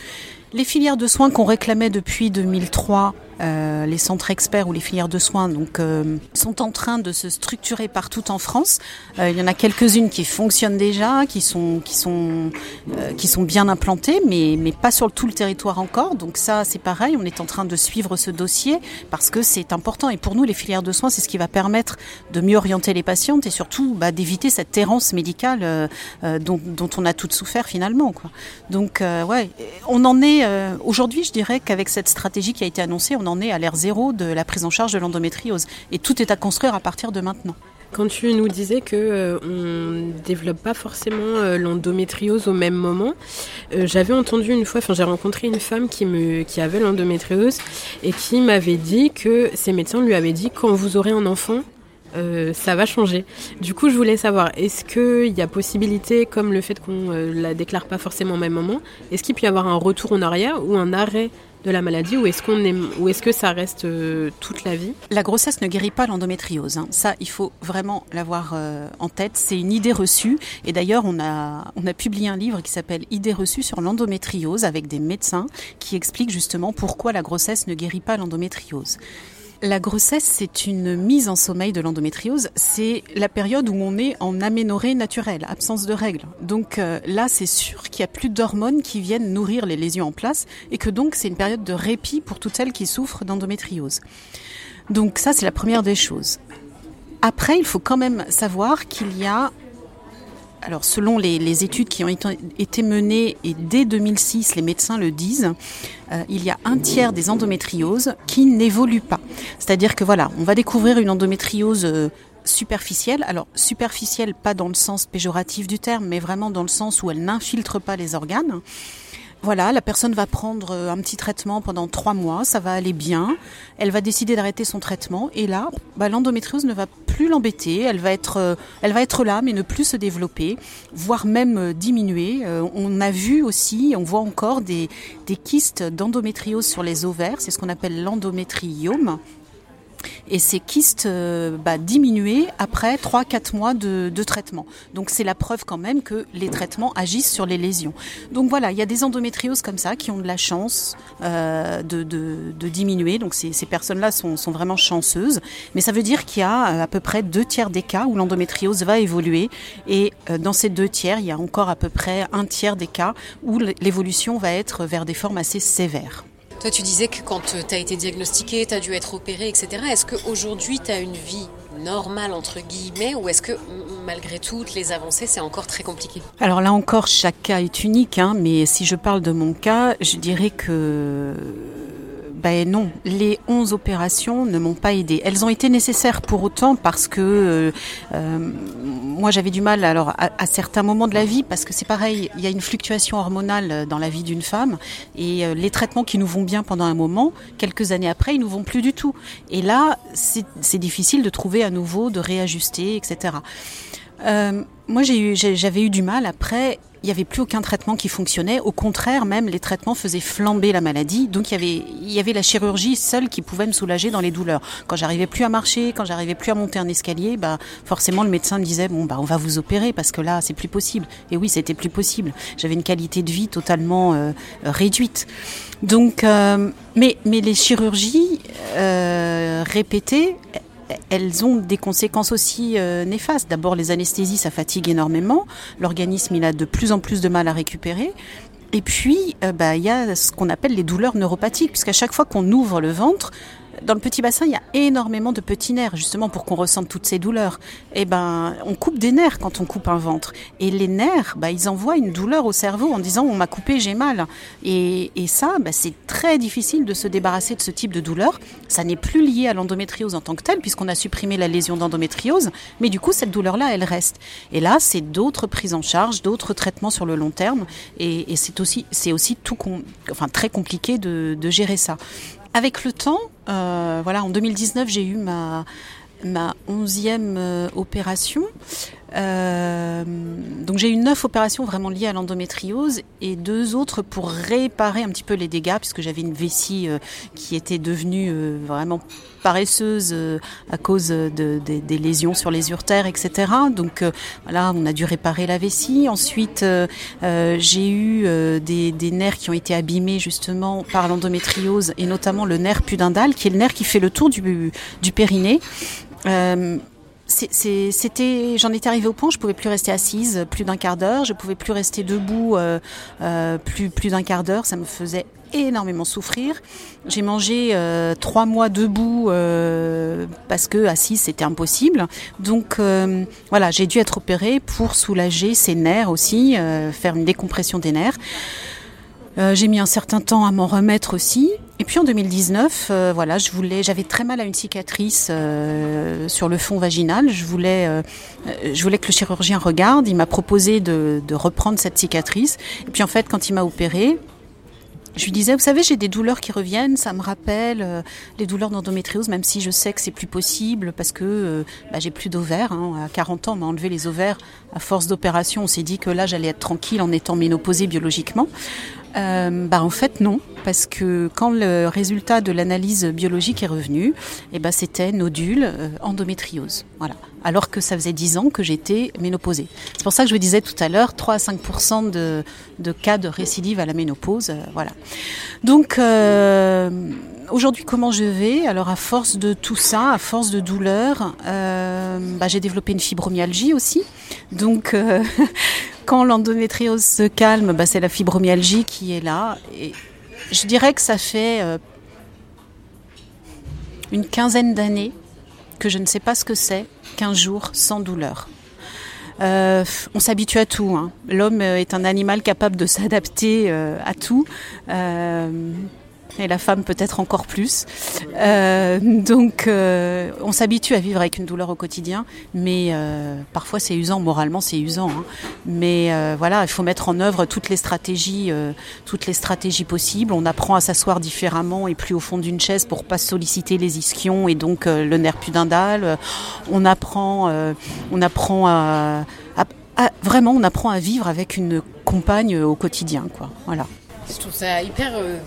Speaker 3: Les filières de soins qu'on réclamait depuis 2003 euh, les centres experts ou les filières de soins donc euh, sont en train de se structurer partout en France. Euh, il y en a quelques-unes qui fonctionnent déjà, qui sont qui sont euh, qui sont bien implantées, mais mais pas sur tout le territoire encore. Donc ça c'est pareil, on est en train de suivre ce dossier parce que c'est important et pour nous les filières de soins c'est ce qui va permettre de mieux orienter les patientes et surtout bah, d'éviter cette errance médicale euh, euh, dont, dont on a toutes souffert finalement quoi. Donc ouais, on en est aujourd'hui je dirais qu'avec cette stratégie qui a été annoncée, on en est à l'ère zéro de la prise en charge de l'endométriose. Et tout est à construire à partir de maintenant.
Speaker 2: Quand tu nous disais que euh, on développe pas forcément euh, l'endométriose au même moment, euh, j'avais entendu une fois, enfin j'ai rencontré une femme qui me qui avait l'endométriose et qui m'avait dit que ses médecins lui avaient dit quand vous aurez un enfant, euh, ça va changer. Du coup, je voulais savoir, est-ce qu'il y a possibilité, comme le fait qu'on euh, la déclare pas forcément au même moment, est-ce qu'il peut y avoir un retour en arrière ou un arrêt de la maladie ou est-ce qu'on est, ou est-ce que ça reste euh, toute la vie?
Speaker 3: La grossesse ne guérit pas l'endométriose. Hein. Ça, il faut vraiment l'avoir euh, en tête. C'est une idée reçue. Et d'ailleurs, on a, on a publié un livre qui s'appelle Idées reçues sur l'endométriose avec des médecins qui expliquent justement pourquoi la grossesse ne guérit pas l'endométriose. La grossesse, c'est une mise en sommeil de l'endométriose. C'est la période où on est en aménorrhée naturelle, absence de règles. Donc euh, là, c'est sûr qu'il n'y a plus d'hormones qui viennent nourrir les lésions en place et que donc c'est une période de répit pour toutes celles qui souffrent d'endométriose. Donc ça, c'est la première des choses. Après, il faut quand même savoir qu'il y a alors, selon les, études qui ont été menées, et dès 2006, les médecins le disent, euh, il y a un tiers des endométrioses qui n'évoluent pas. C'est-à-dire que voilà, on va découvrir une endométriose euh, superficielle. Alors, superficielle, pas dans le sens péjoratif du terme, mais vraiment dans le sens où elle n'infiltre pas les organes. Voilà, la personne va prendre euh, un petit traitement pendant trois mois, ça va aller bien. Elle va décider d'arrêter son traitement et là, bah, l'endométriose ne va plus l'embêter. Elle va être, euh, elle va être là, mais ne plus se développer, voire même euh, diminuer. on a vu aussi, on voit encore des, des kystes d'endométriose sur les ovaires. C'est ce qu'on appelle l'endométriome et ces kystes euh, bah, diminuaient après 3-4 mois de, traitement. Donc c'est la preuve quand même que les traitements agissent sur les lésions. Donc voilà, il y a des endométrioses comme ça qui ont de la chance euh, de, diminuer. Donc ces, personnes-là sont, vraiment chanceuses. Mais ça veut dire qu'il y a euh, à peu près deux tiers des cas où l'endométriose va évoluer. Et dans ces deux tiers, il y a encore à peu près un tiers des cas où l'évolution va être vers des formes assez sévères.
Speaker 1: Toi, tu disais que quand euh, tu as été diagnostiqué, tu as dû être opéré, etc. Est-ce qu'aujourd'hui, tu as une vie normale, entre guillemets, ou est-ce que malgré toutes les avancées, c'est encore très compliqué?
Speaker 3: Alors là encore, chaque cas est unique, hein, mais si je parle de mon cas, je dirais que ben non, les 11 opérations ne m'ont pas aidé. Elles ont été nécessaires pour autant parce que euh, euh, moi j'avais du mal alors à, certains moments de la vie parce que c'est pareil, il y a une fluctuation hormonale dans la vie d'une femme et euh, les traitements qui nous vont bien pendant un moment, quelques années après, ils nous vont plus du tout. Et là, c'est difficile de trouver à nouveau, de réajuster, etc. moi, j'avais eu du mal après il n'y avait plus aucun traitement qui fonctionnait. Au contraire, même les traitements faisaient flamber la maladie. Donc il y avait, la chirurgie seule qui pouvait me soulager dans les douleurs. Quand j'arrivais plus à marcher, quand j'arrivais plus à monter un escalier, bah forcément le médecin me disait bon bah on va vous opérer parce que là c'est plus possible. Et oui, c'était plus possible. J'avais une qualité de vie totalement euh, réduite. Euh, mais mais les chirurgies euh, répétées elles ont des conséquences aussi euh, néfastes. D'abord, les anesthésies, ça fatigue énormément. L'organisme, il a de plus en plus de mal à récupérer. Et puis, euh, bah, il y a ce qu'on appelle les douleurs neuropathiques, puisqu'à chaque fois qu'on ouvre le ventre, dans le petit bassin, il y a énormément de petits nerfs, justement pour qu'on ressente toutes ces douleurs. Et eh ben, on coupe des nerfs quand on coupe un ventre. Et les nerfs, bah, ils envoient une douleur au cerveau en disant on m'a coupé, j'ai mal. Et, ça, bah, c'est très difficile de se débarrasser de ce type de douleur. Ça n'est plus lié à l'endométriose en tant que telle, puisqu'on a supprimé la lésion d'endométriose. Mais du coup, cette douleur-là, elle reste. Et là, c'est d'autres prises en charge, d'autres traitements sur le long terme. Et, c'est aussi, c'est aussi tout, enfin, très compliqué de gérer ça. Avec le temps, euh, voilà, en 2019, j'ai eu ma onzième euh, opération. Euh, donc j'ai eu neuf opérations vraiment liées à l'endométriose et deux autres pour réparer un petit peu les dégâts puisque j'avais une vessie euh, qui était devenue euh, vraiment paresseuse à cause de, des lésions sur les urtères, etc. Donc voilà, on a dû réparer la vessie. Ensuite, j'ai eu des, nerfs qui ont été abîmés justement par l'endométriose et notamment le nerf pudendal, qui est le nerf qui fait le tour du, du périnée. Euh, c'était, j'en étais arrivée au point, je pouvais plus rester assise plus d'un quart d'heure, je pouvais plus rester debout euh, euh, plus plus d'un quart d'heure, ça me faisait énormément souffrir. J'ai mangé euh, trois mois debout euh, parce que assise c'était impossible. Donc euh, voilà, j'ai dû être opérée pour soulager ces nerfs aussi, faire une décompression des nerfs. Euh, j'ai mis un certain temps à m'en remettre aussi. Et puis en 2019, euh, voilà, je voulais, j'avais très mal à une cicatrice euh, sur le fond vaginal. Je voulais, je voulais que le chirurgien regarde. Il m'a proposé de, de, reprendre cette cicatrice. Et puis en fait, quand il m'a opéré, je lui disais, vous savez, j'ai des douleurs qui reviennent, ça me rappelle les douleurs d'endométriose, même si je sais que c'est plus possible parce que bah, j'ai plus d'ovaires. Hein. À 40 ans, on m'a enlevé les ovaires à force d'opération. On s'est dit que là, j'allais être tranquille en étant ménopausée biologiquement. Euh, bah en fait non, parce que quand le résultat de l'analyse biologique est revenu, eh ben c'était nodule euh, endométriose. Voilà. Alors que ça faisait 10 ans que j'étais ménopausée. C'est pour ça que je vous disais tout à l'heure 3 à 5 de, de cas de récidive à la ménopause. Euh, voilà. Donc euh, aujourd'hui comment je vais? Alors à force de tout ça, à force de douleur, bah, j'ai développé une fibromyalgie aussi. Donc Quand l'endométriose se calme, bah, c'est la fibromyalgie qui est là. Et je dirais que ça fait euh, une quinzaine d'années que je ne sais pas ce que c'est qu'un jour sans douleur. Euh, on s'habitue à tout. Hein. L'homme est un animal capable de s'adapter euh, à tout. Et la femme peut-être encore plus. Euh, donc euh, on s'habitue à vivre avec une douleur au quotidien, mais euh, parfois c'est usant, moralement c'est usant. Hein. Mais euh, voilà, il faut mettre en œuvre toutes les stratégies, euh, toutes les stratégies possibles. On apprend à s'asseoir différemment et plus au fond d'une chaise pour pas solliciter les ischions et donc euh, le nerf pudendal. On apprend, on apprend à, à, à, vraiment, on apprend à vivre avec une compagne au quotidien, quoi. Voilà.
Speaker 1: Je trouve ça hyper euh,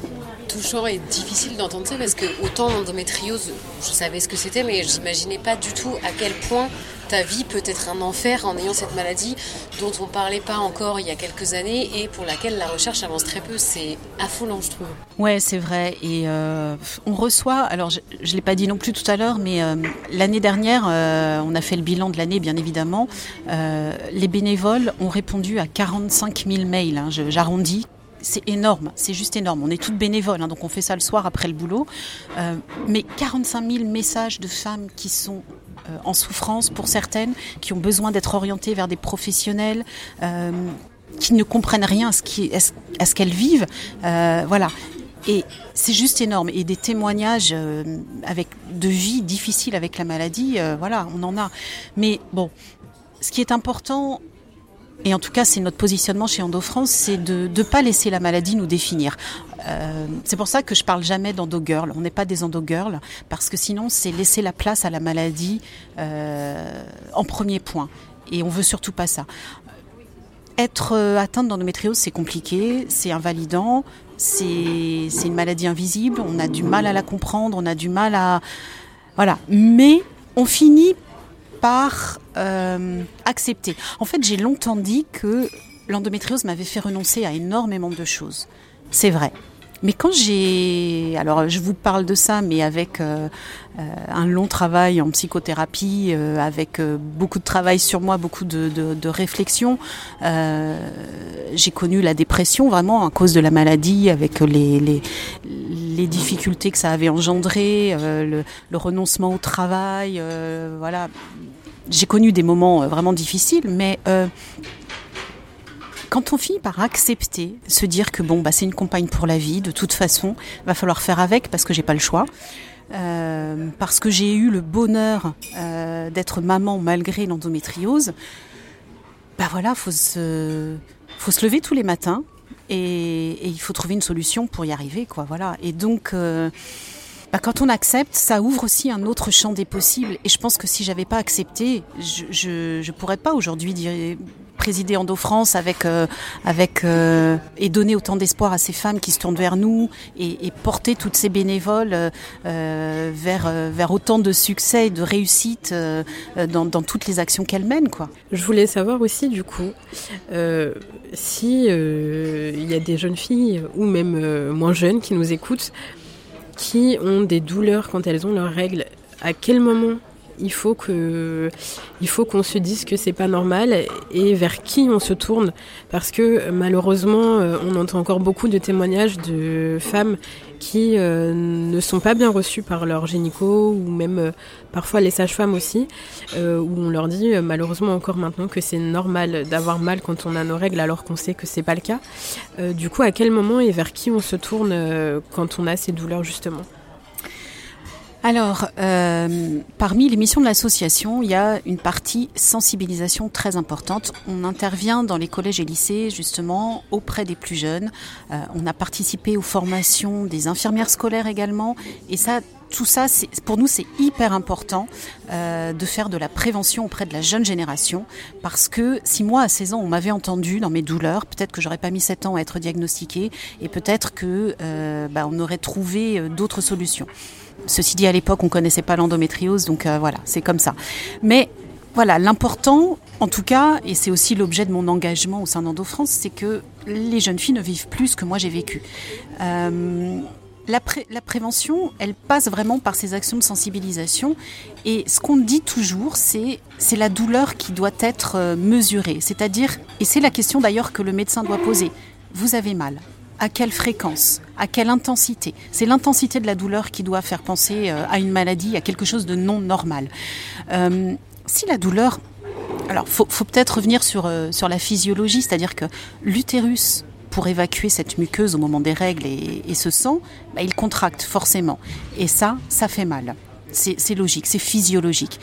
Speaker 1: touchant et difficile d'entendre ça parce que autant l'endométriose, je savais ce que c'était, mais j'imaginais pas du tout à quel point ta vie peut être un enfer en ayant cette maladie dont on parlait pas encore il y a quelques années et pour laquelle la recherche avance très peu. C'est affolant, je trouve.
Speaker 3: Ouais, c'est vrai. Et euh, on reçoit, alors je ne l'ai pas dit non plus tout à l'heure, mais euh, l'année dernière, euh, on a fait le bilan de l'année, bien évidemment. Les bénévoles ont répondu à 45 000 mails, hein, j'arrondis, c'est énorme, c'est juste énorme. On est toutes bénévoles, hein, donc on fait ça le soir après le boulot. Euh, mais 45 000 messages de femmes qui sont euh, en souffrance pour certaines, qui ont besoin d'être orientées vers des professionnels. Euh, qui ne comprennent rien à ce, qu'elles vivent. Voilà. Et c'est juste énorme. Et des témoignages avec de vie difficiles avec la maladie, voilà, on en a. Mais bon, ce qui est important, et en tout cas c'est notre positionnement chez EndoFrance, c'est de ne pas laisser la maladie nous définir. Euh, c'est pour ça que je parle jamais d'endo-girl. On n'est pas des endo-girls, parce que sinon c'est laisser la place à la maladie euh, en premier point. Et on veut surtout pas ça. Être euh, atteinte d'endométriose, c'est compliqué, c'est invalidant, c'est une maladie invisible, on a du mal à la comprendre, on a du mal à... Voilà. Mais on finit par euh, accepter. En fait, j'ai longtemps dit que l'endométriose m'avait fait renoncer à énormément de choses. C'est vrai. Mais quand j'ai, alors je vous parle de ça, mais avec euh, euh, un long travail en psychothérapie, euh, avec beaucoup de travail sur moi, beaucoup de, réflexion, j'ai connu la dépression vraiment à cause de la maladie, avec les, difficultés que ça avait engendré, le, le, renoncement au travail, voilà. J'ai connu des moments vraiment difficiles, mais quand on finit par accepter, se dire que bon, bah, c'est une compagne pour la vie, de toute façon, va falloir faire avec parce que j'ai pas le choix. Euh, parce que j'ai eu le bonheur euh, d'être maman malgré l'endométriose, bah voilà, faut se, faut se lever tous les matins et, il faut trouver une solution pour y arriver, quoi. Voilà. Et donc, euh, bah, quand on accepte, ça ouvre aussi un autre champ des possibles. Et je pense que si j'avais pas accepté, je, je, je pourrais pas aujourd'hui dire présider Endo France avec, euh, euh, et donner autant d'espoir à ces femmes qui se tournent vers nous et, porter toutes ces bénévoles euh, vers, autant de succès et de réussite dans, toutes les actions qu'elles mènent. Quoi.
Speaker 2: Je voulais savoir aussi du coup si il y a des jeunes filles ou même moins jeunes qui nous écoutent qui ont des douleurs quand elles ont leurs règles. À quel moment il faut qu'on se dise que c'est pas normal et vers qui on se tourne parce que malheureusement on entend encore beaucoup de témoignages de femmes qui euh, ne sont pas bien reçues par leurs gynécos ou même euh, parfois les sages-femmes aussi euh, où on leur dit malheureusement encore maintenant que c'est normal d'avoir mal quand on a nos règles alors qu'on sait que c'est pas le cas. du coup à quel moment et vers qui on se tourne quand on a ces douleurs justement?
Speaker 3: Alors, euh, parmi les missions de l'association, il y a une partie sensibilisation très importante. On intervient dans les collèges et lycées, justement, auprès des plus jeunes. Euh, on a participé aux formations des infirmières scolaires également. Et ça, tout ça, pour nous, c'est hyper important euh, de faire de la prévention auprès de la jeune génération. Parce que si moi, à 16 ans, on m'avait entendu dans mes douleurs, peut-être que j'aurais pas mis 7 ans à être diagnostiquée et peut-être que bah, on aurait trouvé d'autres solutions. Ceci dit, à l'époque, on connaissait pas l'endométriose, donc euh, voilà, c'est comme ça. Mais voilà, l'important, en tout cas, et c'est aussi l'objet de mon engagement au sein d'EndoFrance, c'est que les jeunes filles ne vivent plus ce que moi j'ai vécu. Euh, la, prévention, elle passe vraiment par ces actions de sensibilisation. Et ce qu'on dit toujours, c'est c'est la douleur qui doit être euh, mesurée. C'est-à-dire, et c'est la question d'ailleurs que le médecin doit poser. Vous avez mal à quelle fréquence, à quelle intensité? C'est l'intensité de la douleur qui doit faire penser à une maladie, à quelque chose de non normal. Euh, si la douleur... Alors, faut, faut peut-être revenir sur, euh, sur la physiologie, c'est-à-dire que l'utérus pour évacuer cette muqueuse au moment des règles et, ce sang, bah, il contracte forcément. Et ça, ça fait mal. C'est logique, c'est physiologique.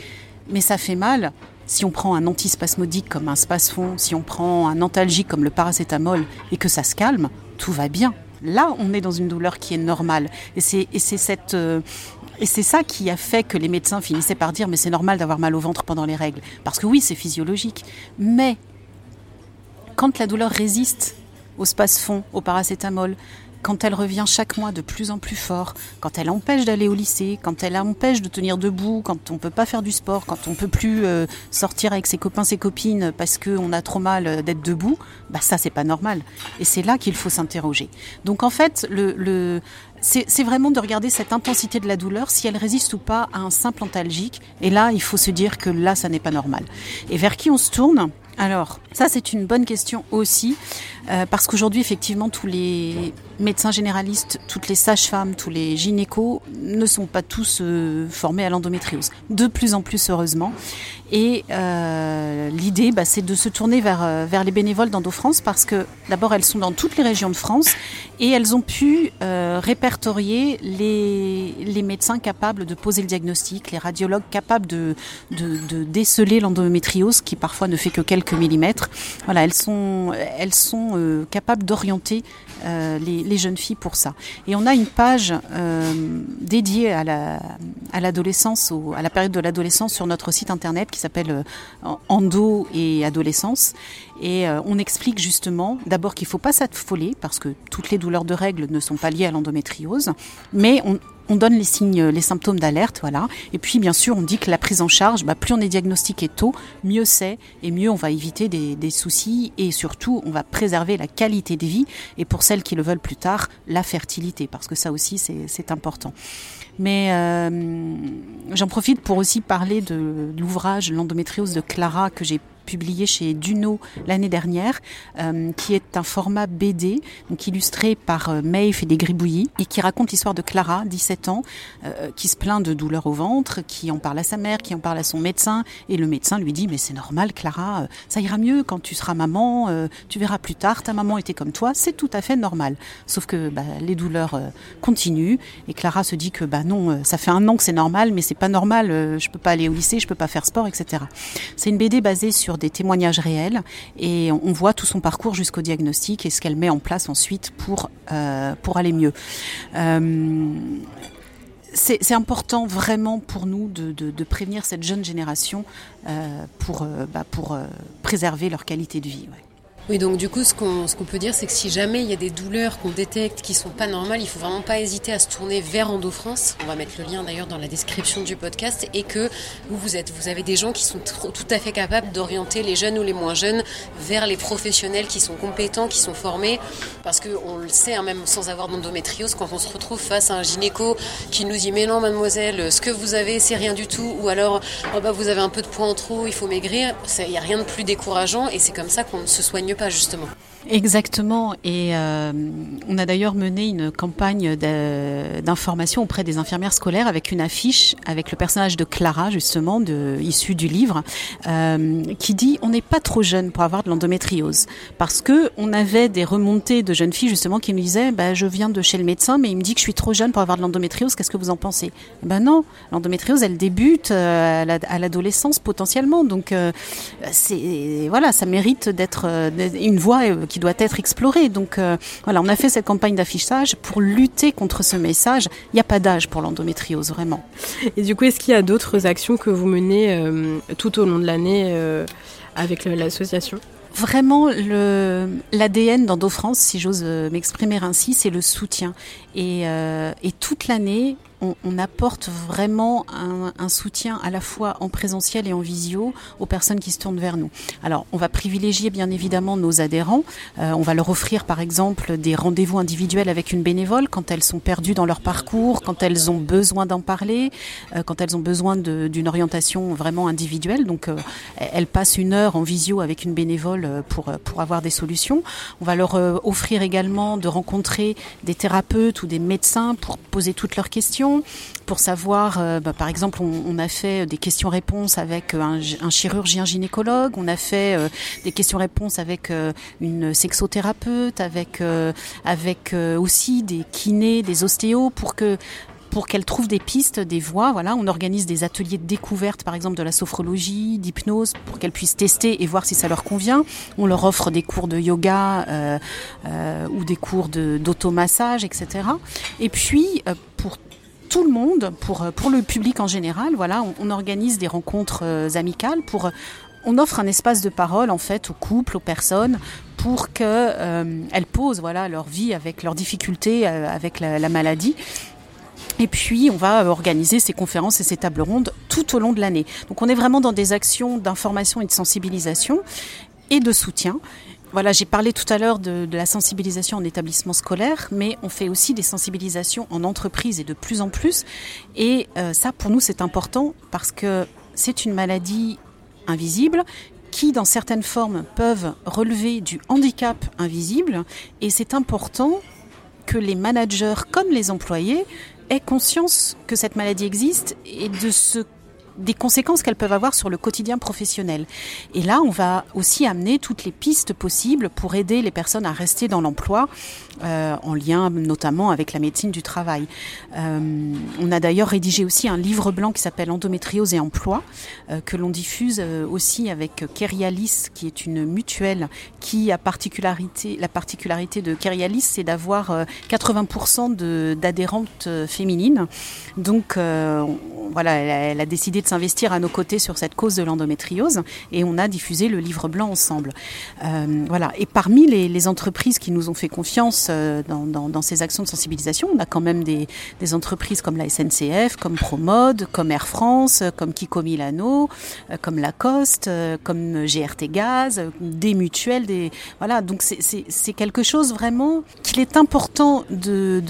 Speaker 3: Mais ça fait mal si on prend un antispasmodique comme un spasfon, si on prend un antalgique comme le paracétamol et que ça se calme, tout va bien. Là, on est dans une douleur qui est normale. Et c'est cette, euh, et c'est ça qui a fait que les médecins finissaient par dire mais c'est normal d'avoir mal au ventre pendant les règles. Parce que oui, c'est physiologique. Mais quand la douleur résiste au spasfon, au paracétamol, quand elle revient chaque mois de plus en plus fort, quand elle empêche d'aller au lycée, quand elle empêche de tenir debout, quand on peut pas faire du sport, quand on peut plus euh, sortir avec ses copains, ses copines parce qu'on a trop mal euh, d'être debout, bah ça c'est pas normal. Et c'est là qu'il faut s'interroger. Donc en fait, c'est vraiment de regarder cette intensité de la douleur, si elle résiste ou pas à un simple antalgique. Et là, il faut se dire que là, ça n'est pas normal. Et vers qui on se tourne? Alors, ça c'est une bonne question aussi, euh, parce qu'aujourd'hui, effectivement, tous les médecins généralistes, toutes les sages-femmes, tous les gynécos ne sont pas tous euh, formés à l'endométriose. De plus en plus, heureusement. Et euh, l'idée, bah, c'est de se tourner vers, euh, vers les bénévoles d'EndoFrance parce que d'abord, elles sont dans toutes les régions de France et elles ont pu euh, répertorier les, les médecins capables de poser le diagnostic, les radiologues capables de, de, de déceler l'endométriose qui parfois ne fait que quelques millimètres. Voilà, elles sont, elles sont euh, capables d'orienter les, les, jeunes filles pour ça. Et on a une page dédiée à l'adolescence, la, à, à la période de l'adolescence sur notre site internet qui s'appelle euh, Endo et adolescence. Et euh, on explique justement d'abord qu'il ne faut pas s'affoler parce que toutes les douleurs de règles ne sont pas liées à l'endométriose, mais on, donne les signes, les symptômes d'alerte, voilà. Et puis bien sûr, on dit que la prise en charge, bah, plus on est diagnostiqué tôt, mieux c'est et mieux on va éviter des, des, soucis et surtout on va préserver la qualité de vie et pour celles qui le veulent plus tard, la fertilité parce que ça aussi c'est important. Mais euh, j'en profite pour aussi parler de l'ouvrage L'endométriose de Clara que j'ai publié chez Duno l'année dernière, euh, qui est un format BD, donc illustré par euh, Maeve et des Gribouillis, et qui raconte l'histoire de Clara, 17 ans, euh, qui se plaint de douleurs au ventre, qui en parle à sa mère, qui en parle à son médecin, et le médecin lui dit mais c'est normal Clara, euh, ça ira mieux quand tu seras maman, euh, tu verras plus tard, ta maman était comme toi, c'est tout à fait normal. Sauf que bah, les douleurs continuent, et Clara se dit que bah non, ça fait un an que c'est normal, mais c'est pas normal, je peux pas aller au lycée, je peux pas faire sport, etc. C'est une BD basée sur des témoignages réels et on voit tout son parcours jusqu'au diagnostic et ce qu'elle met en place ensuite pour, euh, aller mieux. Euh, c'est important vraiment pour nous de, prévenir cette jeune génération euh, pour, bah, préserver leur qualité de vie.
Speaker 1: Oui, donc du coup, ce qu'on peut dire, c'est que si jamais il y a des douleurs qu'on détecte qui sont pas normales, il faut vraiment pas hésiter à se tourner vers EndoFrance. On va mettre le lien d'ailleurs dans la description du podcast. Et que vous vous êtes, vous avez des gens qui sont tout à fait capables d'orienter les jeunes ou les moins jeunes vers les professionnels qui sont compétents, qui sont formés, parce que on le sait, hein, même sans avoir d'endométriose, quand on se retrouve face à un gynéco qui nous dit mais non mademoiselle, ce que vous avez c'est rien du tout, ou alors oh bah vous avez un peu de poids en trop, il faut maigrir, il y a rien de plus décourageant. Et c'est comme ça qu'on se soigne pas justement.
Speaker 3: Exactement. Et euh, on a d'ailleurs mené une campagne d'information auprès des infirmières scolaires avec une affiche avec le personnage de Clara, justement, de, issu du livre, euh, qui dit on n'est pas trop jeune pour avoir de l'endométriose. Parce que on avait des remontées de jeunes filles, justement, qui me disaient bah, je viens de chez le médecin, mais il me dit que je suis trop jeune pour avoir de l'endométriose, qu'est-ce que vous en pensez? Ben non, l'endométriose, elle débute euh, à l'adolescence potentiellement. Donc, voilà, ça mérite d'être une voie qui doit être explorée. Donc euh, voilà, on a fait cette campagne d'affichage pour lutter contre ce message. Il n'y a pas d'âge pour l'endométriose, vraiment.
Speaker 2: Et du coup, est-ce qu'il y a d'autres actions que vous menez euh, tout au long de l'année euh, avec l'association?
Speaker 3: Vraiment, l'ADN d'EndoFrance, si j'ose m'exprimer ainsi, c'est le soutien. Et, euh, et toute l'année, on, apporte vraiment un, un, soutien à la fois en présentiel et en visio aux personnes qui se tournent vers nous. Alors, on va privilégier bien évidemment nos adhérents. Euh, on va leur offrir par exemple des rendez-vous individuels avec une bénévole quand elles sont perdues dans leur parcours, quand elles ont besoin d'en parler, euh, quand elles ont besoin d'une orientation vraiment individuelle. Donc, euh, elles passent une heure en visio avec une bénévole pour, pour avoir des solutions. On va leur offrir également de rencontrer des thérapeutes ou des médecins pour poser toutes leurs questions pour savoir, euh, bah, par exemple, on, a fait des questions-réponses avec un, chirurgien gynécologue, on a fait des questions-réponses avec une sexothérapeute, avec avec aussi des kinés, des ostéos, pour que pour qu'elle trouve des pistes, des voies. Voilà, on organise des ateliers de découverte, par exemple de la sophrologie, d'hypnose, pour qu'elles puissent tester et voir si ça leur convient. On leur offre des cours de yoga euh, euh, ou des cours d'automassage, etc. Et puis euh, pour tout le monde, pour pour le public en général, voilà, on, organise des rencontres amicales pour on offre un espace de parole en fait aux couples, aux personnes, pour qu'elles posent voilà leur vie avec leurs difficultés avec la maladie et puis, on va organiser ces conférences et ces tables rondes tout au long de l'année. Donc, on est vraiment dans des actions d'information et de sensibilisation et de soutien. Voilà, j'ai parlé tout à l'heure de, la sensibilisation en établissement scolaire, mais on fait aussi des sensibilisations en entreprise et de plus en plus. Et euh, ça, pour nous, c'est important parce que c'est une maladie invisible qui, dans certaines formes, peuvent relever du handicap invisible. Et c'est important que les managers comme les employés ait conscience que cette maladie existe et de ce des conséquences qu'elles peuvent avoir sur le quotidien professionnel. Et là, on va aussi amener toutes les pistes possibles pour aider les personnes à rester dans l'emploi euh, en lien notamment avec la médecine du travail. Euh, on a d'ailleurs rédigé aussi un livre blanc qui s'appelle Endométriose et emploi, euh, que l'on diffuse aussi avec Kerialis, qui est une mutuelle qui a particularité, la particularité de Kerialis, c'est d'avoir 80% d'adhérentes féminines. Donc voilà, elle a, décidé de s'investir à nos côtés sur cette cause de l'endométriose et on a diffusé le livre blanc ensemble. voilà. Et parmi les, les entreprises qui nous ont fait confiance euh, dans, ces actions de sensibilisation. On a quand même des, entreprises comme la SNCF, comme Promode, comme Air France, comme Kiko Milano, euh, comme Lacoste, euh, comme GRT Gaz, des mutuelles, des voilà. Donc c'est quelque chose vraiment qu'il est important de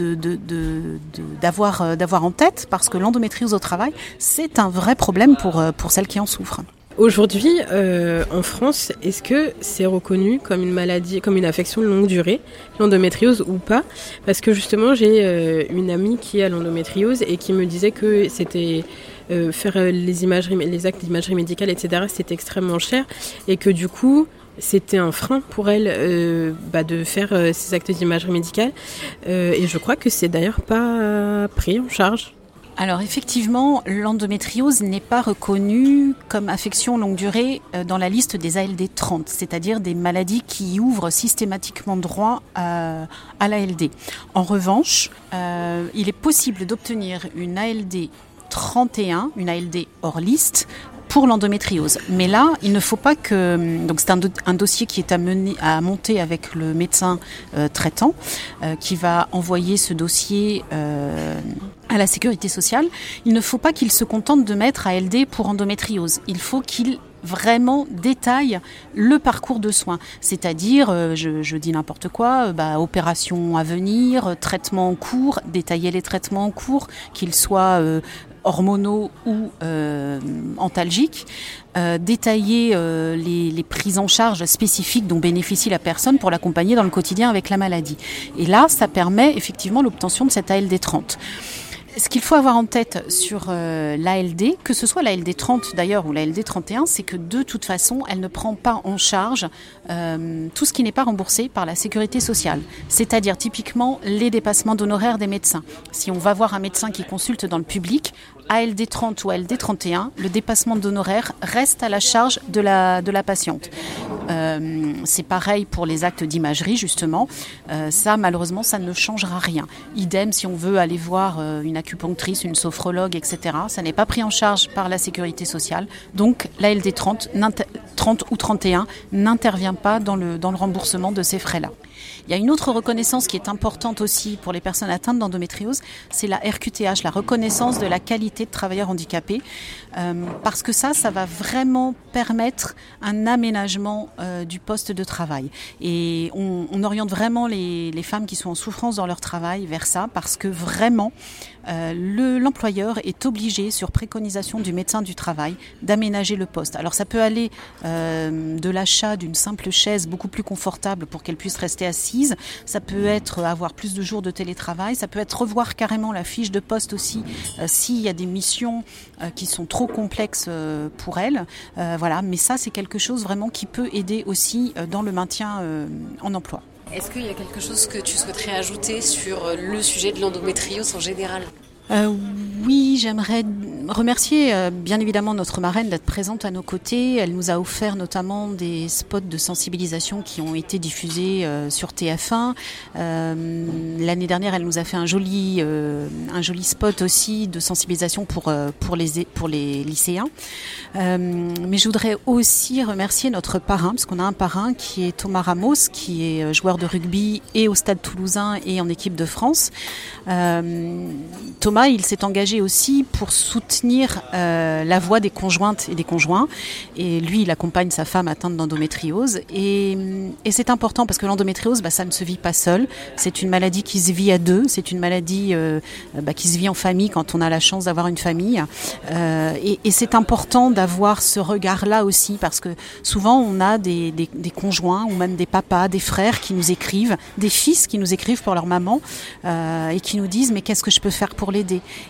Speaker 3: d'avoir d'avoir en tête parce que l'endométriose au travail c'est un vrai problème pour pour celles qui en souffrent.
Speaker 2: Aujourd'hui, euh, en France, est-ce que c'est reconnu comme une maladie, comme une affection de longue durée, l'endométriose ou pas? Parce que justement, j'ai euh, une amie qui a l'endométriose et qui me disait que c'était euh, faire les imageries, les actes d'imagerie médicale, etc. C'était extrêmement cher et que du coup, c'était un frein pour elle bah, de faire ces actes d'imagerie médicale. et je crois que c'est d'ailleurs pas pris en charge
Speaker 3: alors effectivement, l'endométriose n'est pas reconnue comme affection longue durée euh, dans la liste des ALD 30, c'est-à-dire des maladies qui ouvrent systématiquement droit à, l'ALD. En revanche, euh, il est possible d'obtenir une ALD 31, une ALD hors liste, pour l'endométriose. Mais là, il ne faut pas que. Donc, c'est un, dossier qui est à, mener, à monter avec le médecin euh, traitant, qui va envoyer ce dossier à la sécurité sociale. Il ne faut pas qu'il se contente de mettre ALD pour endométriose. Il faut qu'il vraiment détaille le parcours de soins. C'est-à-dire, je, je, dis n'importe quoi, bah, opération à venir, traitement en cours, détailler les traitements en cours, qu'ils soient hormonaux ou euh, antalgiques, euh, détailler euh, les, les, prises en charge spécifiques dont bénéficie la personne pour l'accompagner dans le quotidien avec la maladie. Et là, ça permet effectivement l'obtention de cette ALD 30 ce qu'il faut avoir en tête sur euh, l'ALD, que ce soit l'ALD 30 d'ailleurs ou l'ALD 31, c'est que de toute façon, elle ne prend pas en charge euh, tout ce qui n'est pas remboursé par la sécurité sociale. C'est-à-dire typiquement les dépassements d'honoraires des médecins. Si on va voir un médecin qui consulte dans le public, ALD 30 ou ALD 31, le dépassement d'honoraires reste à la charge de la, patiente. Euh, c'est pareil pour les actes d'imagerie, justement. Ça, malheureusement, ça ne changera rien. Idem si on veut aller voir une une sophrologue, etc. Ça n'est pas pris en charge par la sécurité sociale. Donc, la LD 30, 30 ou 31 n'intervient pas dans le, dans le remboursement de ces frais-là. Il y a une autre reconnaissance qui est importante aussi pour les personnes atteintes d'endométriose, c'est la RQTH, la reconnaissance de la qualité de travailleur handicapé, euh, parce que ça, ça va vraiment permettre un aménagement euh, du poste de travail. Et on, oriente vraiment les, femmes qui sont en souffrance dans leur travail vers ça, parce que vraiment, euh, l'employeur est obligé, sur préconisation du médecin du travail, d'aménager le poste. Alors ça peut aller de l'achat d'une simple chaise beaucoup plus confortable pour qu'elle puisse rester assise. Ça peut être avoir plus de jours de télétravail. Ça peut être revoir carrément la fiche de poste aussi s'il y a des missions qui sont trop complexes pour elle. voilà, mais ça c'est quelque chose vraiment qui peut aider aussi dans le maintien en emploi.
Speaker 1: Est-ce qu'il y a quelque chose que tu souhaiterais ajouter sur le sujet de l'endométriose en général?
Speaker 3: Euh, oui, j'aimerais remercier euh, bien évidemment notre marraine d'être présente à nos côtés. Elle nous a offert notamment des spots de sensibilisation qui ont été diffusés euh, sur TF1. L'année dernière, elle nous a fait un joli, un joli spot aussi de sensibilisation pour, pour, les, pour les lycéens. mais je voudrais aussi remercier notre parrain, parce qu'on a un parrain qui est Thomas Ramos, qui est joueur de rugby et au Stade toulousain et en équipe de France. Thomas il s'est engagé aussi pour soutenir euh, la voix des conjointes et des conjoints. Et lui, il accompagne sa femme atteinte d'endométriose. Et, c'est important parce que l'endométriose, bah, ça ne se vit pas seul. C'est une maladie qui se vit à deux. C'est une maladie euh, bah, qui se vit en famille quand on a la chance d'avoir une famille. Euh, et, c'est important d'avoir ce regard-là aussi parce que souvent on a des, des, conjoints ou même des papas, des frères qui nous écrivent, des fils qui nous écrivent pour leur maman et qui nous disent mais qu'est-ce que je peux faire pour les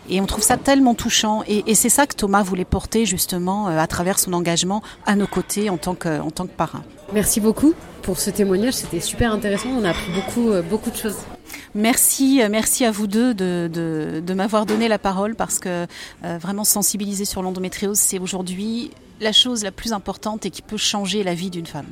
Speaker 3: et on trouve ça tellement touchant. Et, c'est ça que Thomas voulait porter justement euh, à travers son engagement à nos côtés en tant que, en tant que parrain.
Speaker 1: Merci beaucoup pour ce témoignage. C'était super intéressant. On a appris beaucoup, euh, beaucoup de choses.
Speaker 3: Merci, euh, merci à vous deux de, de, m'avoir donné la parole parce que vraiment sensibiliser sur l'endométriose, c'est aujourd'hui la chose la plus importante et qui peut changer la vie d'une femme.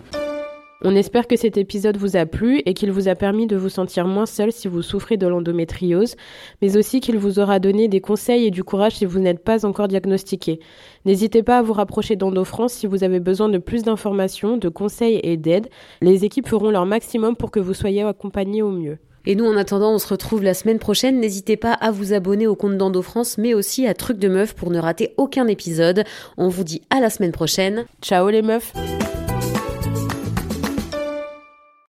Speaker 2: On espère que cet épisode vous a plu et qu'il vous a permis de vous sentir moins seul si vous souffrez de l'endométriose, mais aussi qu'il vous aura donné des conseils et du courage si vous n'êtes pas encore diagnostiqué. N'hésitez pas à vous rapprocher d'EndoFrance si vous avez besoin de plus d'informations, de conseils et d'aide. Les équipes feront leur maximum pour que vous soyez accompagnés au mieux.
Speaker 1: Et nous, en attendant, on se retrouve la semaine prochaine. N'hésitez pas à vous abonner au compte d'EndoFrance, mais aussi à Truc de Meuf pour ne rater aucun épisode. On vous dit à la semaine prochaine.
Speaker 2: Ciao les meufs